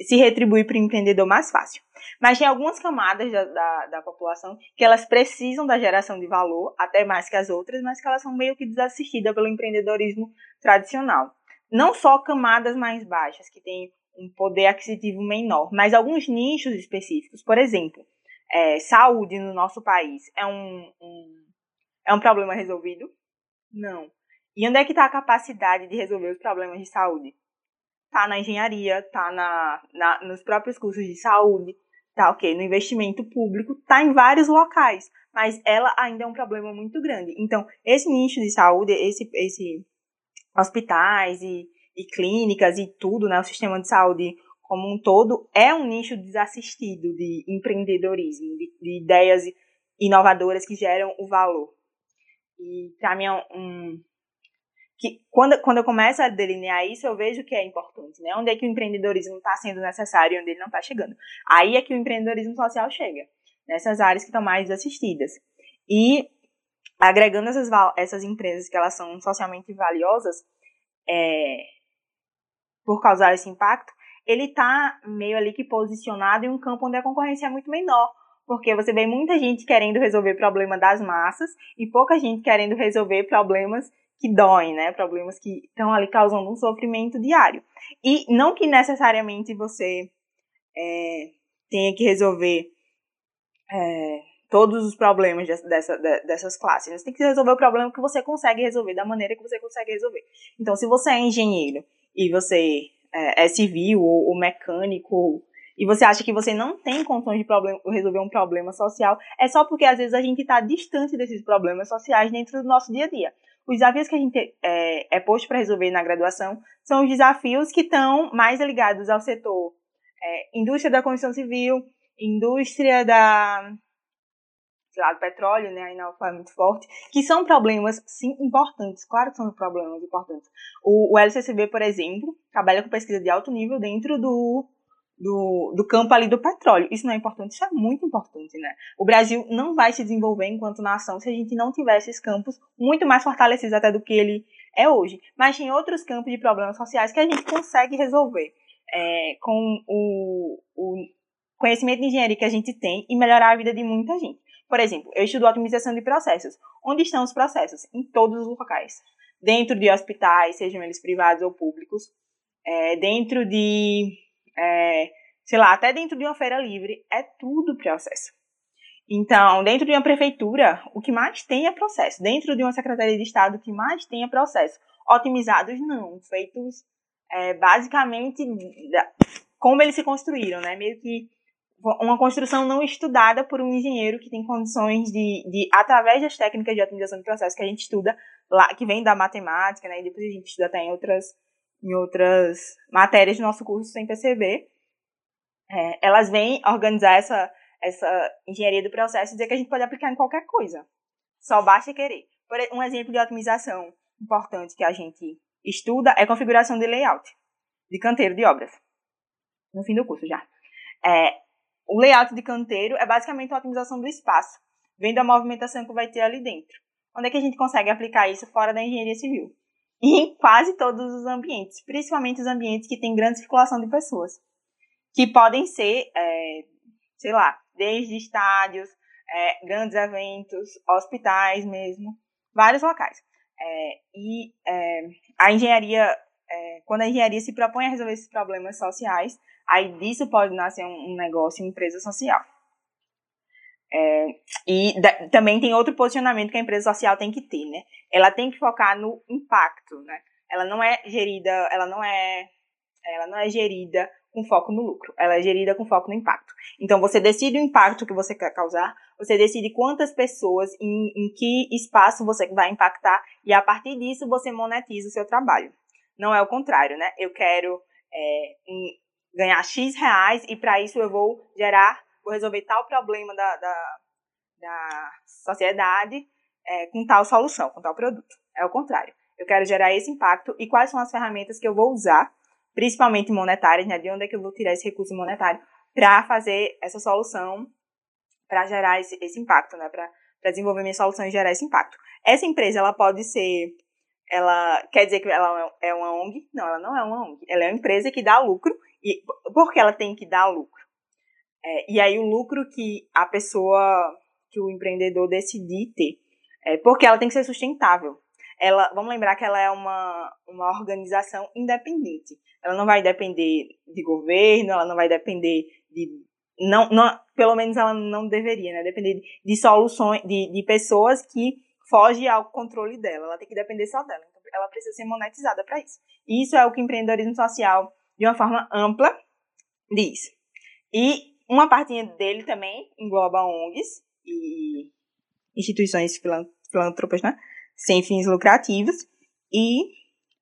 se retribui para o empreendedor mais fácil. Mas tem algumas camadas da, da, da, população que elas precisam da geração de valor, até mais que as outras, mas que elas são meio que desassistidas pelo empreendedorismo tradicional. Não só camadas mais baixas, que têm um poder aquisitivo menor, mas alguns nichos específicos. Por exemplo, é, saúde no nosso país é um, um, é um problema resolvido? Não. E onde é que está a capacidade de resolver os problemas de saúde? tá na engenharia, tá na, na, nos próprios cursos de saúde, tá ok, no investimento público, tá em vários locais, mas ela ainda é um problema muito grande. Então, esse nicho de saúde, esse, esse hospitais e, e clínicas e tudo, né, o sistema de saúde como um todo, é um nicho desassistido de empreendedorismo, de, de ideias inovadoras que geram o valor. E para mim é um, que quando, quando eu começo a delinear isso, eu vejo que é importante, né? Onde é que o empreendedorismo está sendo necessário e onde ele não está chegando. Aí é que o empreendedorismo social chega, nessas áreas que estão mais assistidas. E agregando essas, essas empresas que elas são socialmente valiosas, é, por causar esse impacto, ele está meio ali que posicionado em um campo onde a concorrência é muito menor, porque você vê muita gente querendo resolver problema das massas e pouca gente querendo resolver problemas que doem, né? Problemas que estão ali causando um sofrimento diário. E não que necessariamente você é, tenha que resolver é, todos os problemas dessa, dessas classes. Você tem que resolver o problema que você consegue resolver, da maneira que você consegue resolver. Então, se você é engenheiro e você é, é civil ou, ou mecânico e você acha que você não tem condições de problem resolver um problema social, é só porque às vezes a gente está distante desses problemas sociais dentro do nosso dia a dia. Os desafios que a gente é, é posto para resolver na graduação são os desafios que estão mais ligados ao setor é, indústria da construção civil, indústria da sei lá, do petróleo, né, ainda foi muito forte, que são problemas, sim, importantes, claro que são problemas importantes. O, o LCCB, por exemplo, trabalha com pesquisa de alto nível dentro do do, do campo ali do petróleo. Isso não é importante? Isso é muito importante, né? O Brasil não vai se desenvolver enquanto nação se a gente não tiver esses campos muito mais fortalecidos até do que ele é hoje. Mas tem outros campos de problemas sociais que a gente consegue resolver é, com o, o conhecimento de engenharia que a gente tem e melhorar a vida de muita gente. Por exemplo, eu estudo otimização de processos. Onde estão os processos? Em todos os locais. Dentro de hospitais, sejam eles privados ou públicos. É, dentro de é, sei lá, até dentro de uma feira livre, é tudo processo. Então, dentro de uma prefeitura, o que mais tem é processo. Dentro de uma secretaria de Estado, o que mais tem é processo. Otimizados, não. Feitos é, basicamente como eles se construíram, né? Meio que uma construção não estudada por um engenheiro que tem condições de, de através das técnicas de otimização de processo que a gente estuda lá, que vem da matemática, né? E depois a gente estuda até em outras em outras matérias do nosso curso sem perceber, é, elas vêm organizar essa, essa engenharia do processo e dizer que a gente pode aplicar em qualquer coisa. Só basta querer. Um exemplo de otimização importante que a gente estuda é configuração de layout, de canteiro de obras. No fim do curso já. É, o layout de canteiro é basicamente a otimização do espaço, vendo a movimentação que vai ter ali dentro. Onde é que a gente consegue aplicar isso fora da engenharia civil? Em quase todos os ambientes, principalmente os ambientes que têm grande circulação de pessoas, que podem ser, é, sei lá, desde estádios, é, grandes eventos, hospitais mesmo, vários locais. É, e é, a engenharia, é, quando a engenharia se propõe a resolver esses problemas sociais, aí disso pode nascer um, um negócio, uma empresa social. É, e da, também tem outro posicionamento que a empresa social tem que ter, né? Ela tem que focar no impacto, né? Ela não é gerida, ela não é, ela não é gerida com foco no lucro, ela é gerida com foco no impacto. Então você decide o impacto que você quer causar, você decide quantas pessoas, em, em que espaço você vai impactar e a partir disso você monetiza o seu trabalho. Não é o contrário, né? Eu quero é, ganhar X reais e para isso eu vou gerar vou resolver tal problema da, da, da sociedade é, com tal solução, com tal produto. É o contrário. Eu quero gerar esse impacto e quais são as ferramentas que eu vou usar, principalmente monetárias, né? De onde é que eu vou tirar esse recurso monetário para fazer essa solução, para gerar esse, esse impacto, né? Para desenvolver minha solução e gerar esse impacto. Essa empresa, ela pode ser ela quer dizer que ela é uma ONG? Não, ela não é uma ONG. Ela é uma empresa que dá lucro. E por que ela tem que dar lucro? É, e aí o lucro que a pessoa, que o empreendedor decidir ter, é, porque ela tem que ser sustentável. Ela, vamos lembrar que ela é uma, uma organização independente. Ela não vai depender de governo, ela não vai depender de não, não pelo menos ela não deveria, né? Depender de, de soluções, de, de pessoas que fogem ao controle dela. Ela tem que depender só dela. Então, ela precisa ser monetizada para isso. E isso é o que o empreendedorismo social, de uma forma ampla, diz. E uma partinha dele também engloba ONGs e instituições filantrópicas, né? Sem fins lucrativos. E,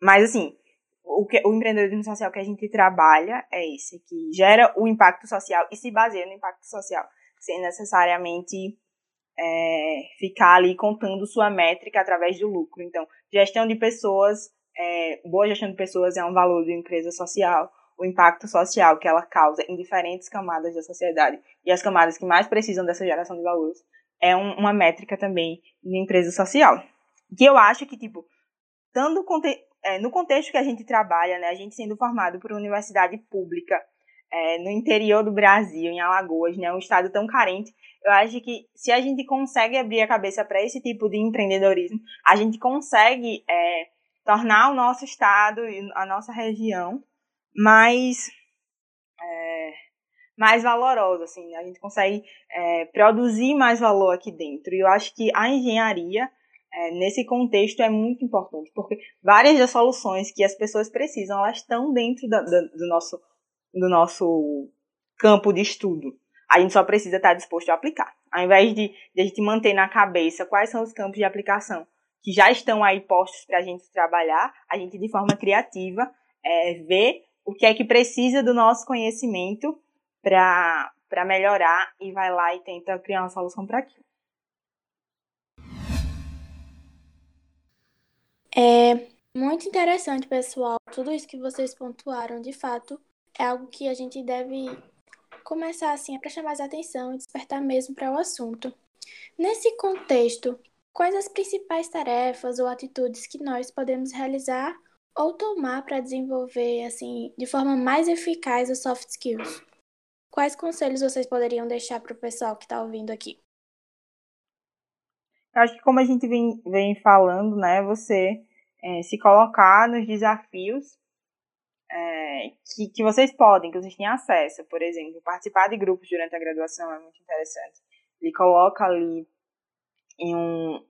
mas assim, o, que, o empreendedorismo social que a gente trabalha é esse, que gera o impacto social e se baseia no impacto social, sem necessariamente é, ficar ali contando sua métrica através do lucro. Então, gestão de pessoas, é, boa gestão de pessoas é um valor de empresa social, o impacto social que ela causa em diferentes camadas da sociedade e as camadas que mais precisam dessa geração de valores é um, uma métrica também de empresa social. Que eu acho que, tipo, tanto é, no contexto que a gente trabalha, né, a gente sendo formado por universidade pública é, no interior do Brasil, em Alagoas, né, um estado tão carente, eu acho que se a gente consegue abrir a cabeça para esse tipo de empreendedorismo, a gente consegue é, tornar o nosso estado e a nossa região mais, é, mais valorosa, assim, a gente consegue é, produzir mais valor aqui dentro. E eu acho que a engenharia, é, nesse contexto, é muito importante, porque várias das soluções que as pessoas precisam, elas estão dentro do, nosso, do nosso campo de estudo. A gente só precisa estar disposto a aplicar. Ao invés de, de a gente manter na cabeça quais são os campos de aplicação que já estão aí postos para a gente trabalhar, a gente, de forma criativa, é, vê o que é que precisa do nosso conhecimento para melhorar e vai lá e tenta criar uma solução para aquilo. É muito interessante, pessoal. Tudo isso que vocês pontuaram, de fato, é algo que a gente deve começar assim a prestar mais atenção e despertar mesmo para o assunto. Nesse contexto, quais as principais tarefas ou atitudes que nós podemos realizar ou tomar para desenvolver assim de forma mais eficaz os soft skills? Quais conselhos vocês poderiam deixar para o pessoal que está ouvindo aqui? Eu acho que como a gente vem, vem falando, né, você é, se colocar nos desafios é, que, que vocês podem, que vocês têm acesso, por exemplo, participar de grupos durante a graduação é muito interessante. Ele coloca ali em um,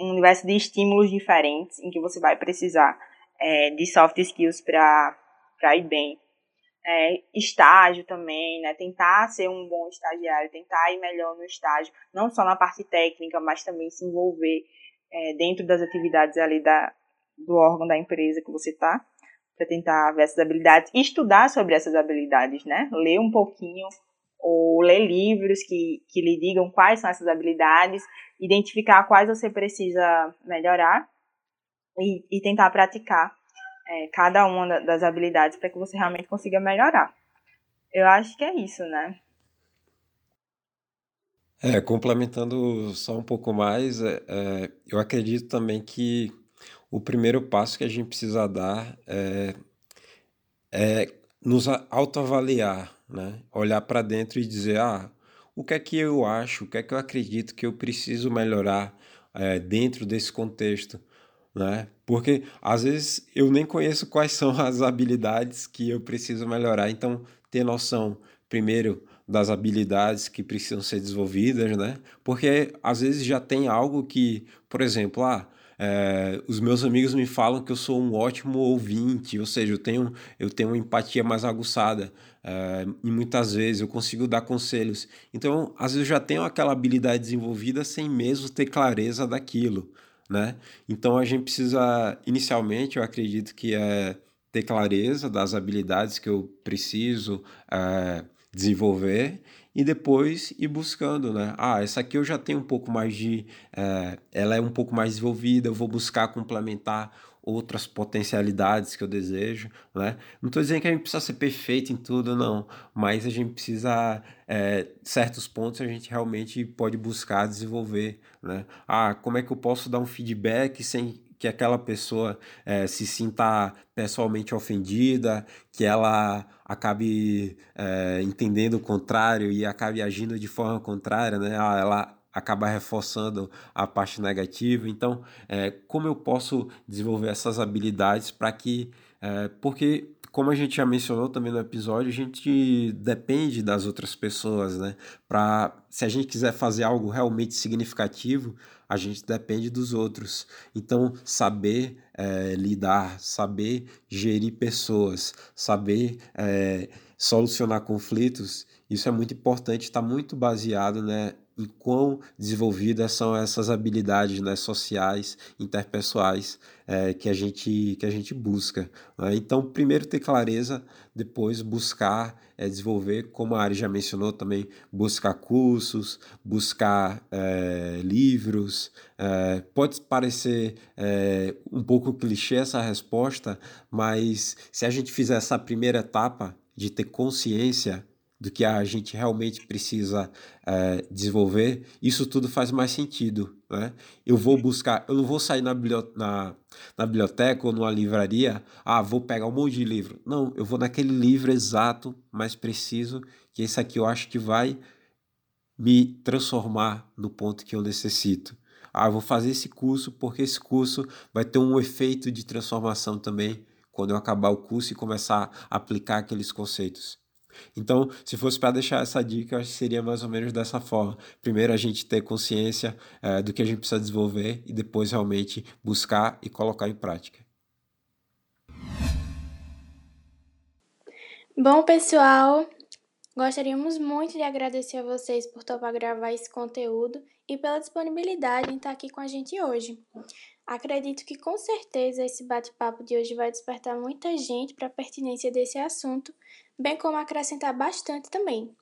um universo de estímulos diferentes em que você vai precisar é, de soft skills para ir bem. É, estágio também, né? Tentar ser um bom estagiário, tentar ir melhor no estágio, não só na parte técnica, mas também se envolver é, dentro das atividades ali da, do órgão da empresa que você está, para tentar ver essas habilidades, estudar sobre essas habilidades, né? Ler um pouquinho ou ler livros que, que lhe digam quais são essas habilidades, identificar quais você precisa melhorar e, e tentar praticar é, cada uma das habilidades para que você realmente consiga melhorar. Eu acho que é isso, né? É, complementando só um pouco mais, é, é, eu acredito também que o primeiro passo que a gente precisa dar é, é nos autoavaliar, né? Olhar para dentro e dizer, ah, o que é que eu acho, o que é que eu acredito que eu preciso melhorar é, dentro desse contexto, né? Porque às vezes eu nem conheço quais são as habilidades que eu preciso melhorar, então ter noção, primeiro, das habilidades que precisam ser desenvolvidas, né? Porque às vezes já tem algo que, por exemplo, ah, é, os meus amigos me falam que eu sou um ótimo ouvinte, ou seja, eu tenho, eu tenho uma empatia mais aguçada é, e muitas vezes eu consigo dar conselhos. Então, às vezes eu já tenho aquela habilidade desenvolvida sem mesmo ter clareza daquilo, né? Então, a gente precisa, inicialmente, eu acredito que é ter clareza das habilidades que eu preciso é, desenvolver e depois ir buscando, né? Ah, essa aqui eu já tenho um pouco mais de. É, ela é um pouco mais desenvolvida, eu vou buscar complementar outras potencialidades que eu desejo, né? Não estou dizendo que a gente precisa ser perfeito em tudo, não, mas a gente precisa, é, certos pontos a gente realmente pode buscar desenvolver, né? Ah, como é que eu posso dar um feedback sem que aquela pessoa é, se sinta pessoalmente ofendida, que ela acabe é, entendendo o contrário e acabe agindo de forma contrária, né? Ah, ela acaba reforçando a parte negativa. Então, é, como eu posso desenvolver essas habilidades para que. porque como a gente já mencionou também no episódio, a gente depende das outras pessoas, né? Para se a gente quiser fazer algo realmente significativo, a gente depende dos outros. Então, saber é, lidar, saber gerir pessoas, saber é, solucionar conflitos, isso é muito importante, está muito baseado né, em quão desenvolvidas são essas habilidades né, sociais, interpessoais é, que, a gente, que a gente busca. Né? Então, primeiro ter clareza, depois buscar é, desenvolver, como a Ari já mencionou também, buscar cursos, buscar é, livros. Pode parecer um pouco clichê essa resposta, mas se a gente fizer essa primeira etapa de ter consciência do que a gente realmente precisa é, desenvolver, isso tudo faz mais sentido. Né? Eu vou buscar, eu não vou sair na, na, na biblioteca ou numa livraria, ah, vou pegar um monte de livro. Não, eu vou naquele livro exato, mais preciso, que esse aqui eu acho que vai me transformar no ponto que eu necessito. Ah, eu vou fazer esse curso porque esse curso vai ter um efeito de transformação também quando eu acabar o curso e começar a aplicar aqueles conceitos. Então, se fosse para deixar essa dica, eu acho que seria mais ou menos dessa forma. Primeiro, a gente ter consciência é, do que a gente precisa desenvolver e depois realmente buscar e colocar em prática. Bom, pessoal, gostaríamos muito de agradecer a vocês por topar gravar esse conteúdo e pela disponibilidade em estar aqui com a gente hoje. Acredito que com certeza esse bate-papo de hoje vai despertar muita gente para a pertinência desse assunto, bem como acrescentar bastante também.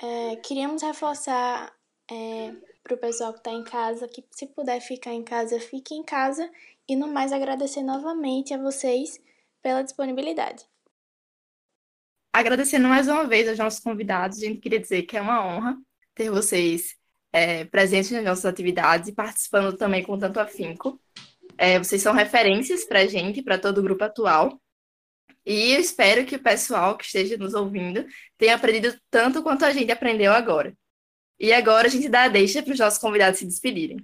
É, queríamos reforçar é, para o pessoal que está em casa que, se puder ficar em casa, fique em casa e, no mais, agradecer novamente a vocês pela disponibilidade. Agradecendo mais uma vez aos nossos convidados, a gente queria dizer que é uma honra ter vocês é, presentes nas nossas atividades e participando também com tanto afinco. É, vocês são referências para a gente, para todo o grupo atual. E eu espero que o pessoal que esteja nos ouvindo tenha aprendido tanto quanto a gente aprendeu agora. E agora a gente dá a deixa para os nossos convidados se despedirem.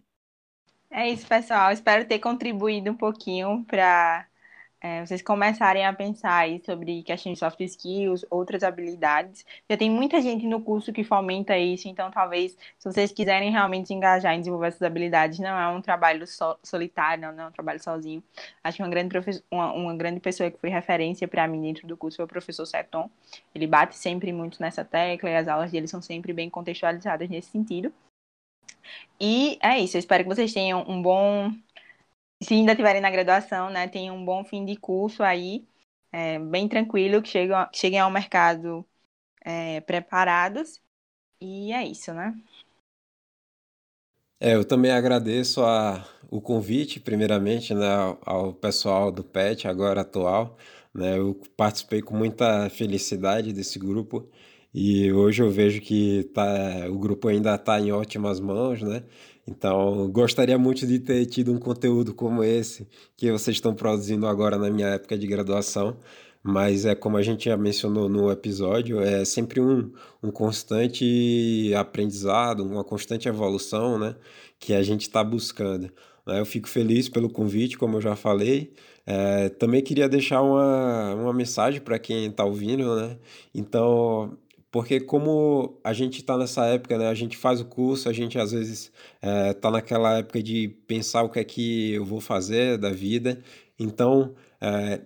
É isso, pessoal. Espero ter contribuído um pouquinho para é, vocês começarem a pensar sobre questões de soft skills, outras habilidades. Já tem muita gente no curso que fomenta isso, então talvez, se vocês quiserem realmente se engajar em desenvolver essas habilidades, não é um trabalho so solitário, não, não é um trabalho sozinho. Acho que uma grande, uma, uma grande pessoa que foi referência para mim dentro do curso foi o professor Seton. Ele bate sempre muito nessa tecla e as aulas dele são sempre bem contextualizadas nesse sentido. E é isso, eu espero que vocês tenham um bom se ainda estiverem na graduação, né, tenham um bom fim de curso aí, é, bem tranquilo, que cheguem, cheguem ao mercado é, preparados. E é isso, né? É, eu também agradeço a, o convite, primeiramente, né, ao pessoal do PET, agora atual. Né, eu participei com muita felicidade desse grupo e hoje eu vejo que tá, o grupo ainda está em ótimas mãos, né? Então, gostaria muito de ter tido um conteúdo como esse que vocês estão produzindo agora na minha época de graduação, mas é como a gente já mencionou no episódio, é sempre um, um constante aprendizado, uma constante evolução, né, que a gente está buscando. Né? Eu fico feliz pelo convite, como eu já falei. É, também queria deixar uma, uma mensagem para quem está ouvindo, né? Então, porque como a gente está nessa época, né, a gente faz o curso, a gente às vezes está é, naquela época de pensar o que é que eu vou fazer da vida, então é,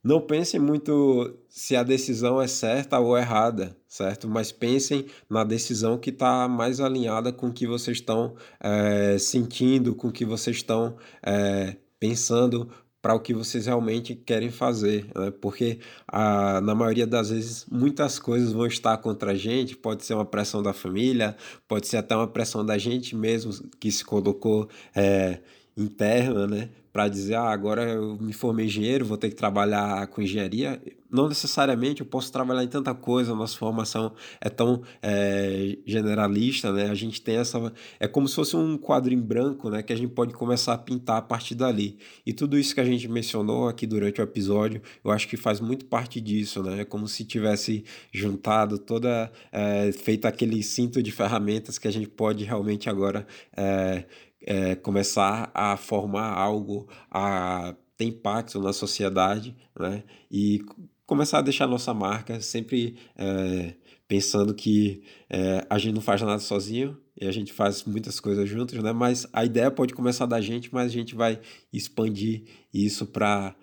não pensem muito se a decisão é certa ou errada, certo? Mas pensem na decisão que está mais alinhada com o que vocês estão é, sentindo, com o que vocês estão é, pensando para o que vocês realmente querem fazer, né? porque a, na maioria das vezes muitas coisas vão estar contra a gente, pode ser uma pressão da família, pode ser até uma pressão da gente mesmo que se colocou é, interna, né? Para dizer, ah, agora eu me formei engenheiro, vou ter que trabalhar com engenharia. Não necessariamente eu posso trabalhar em tanta coisa, nossa formação é tão é, generalista, né? A gente tem essa. É como se fosse um quadro em branco, né? Que a gente pode começar a pintar a partir dali. E tudo isso que a gente mencionou aqui durante o episódio, eu acho que faz muito parte disso, né? É como se tivesse juntado toda. É, feito aquele cinto de ferramentas que a gente pode realmente agora. É, é, começar a formar algo, a ter impacto na sociedade, né? E começar a deixar nossa marca sempre é, pensando que é, a gente não faz nada sozinho e a gente faz muitas coisas juntos, né? Mas a ideia pode começar da gente, mas a gente vai expandir isso para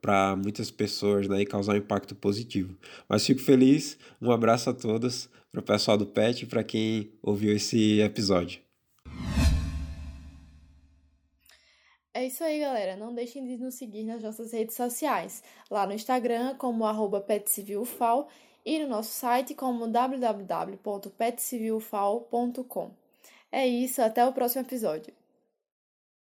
para muitas pessoas né, e causar um impacto positivo. Mas fico feliz, um abraço a todos, para o pessoal do PET e para quem ouviu esse episódio. É isso aí, galera. Não deixem de nos seguir nas nossas redes sociais, lá no Instagram como arroba petcivilfal e no nosso site como www.petcivilfal.com. É isso, até o próximo episódio.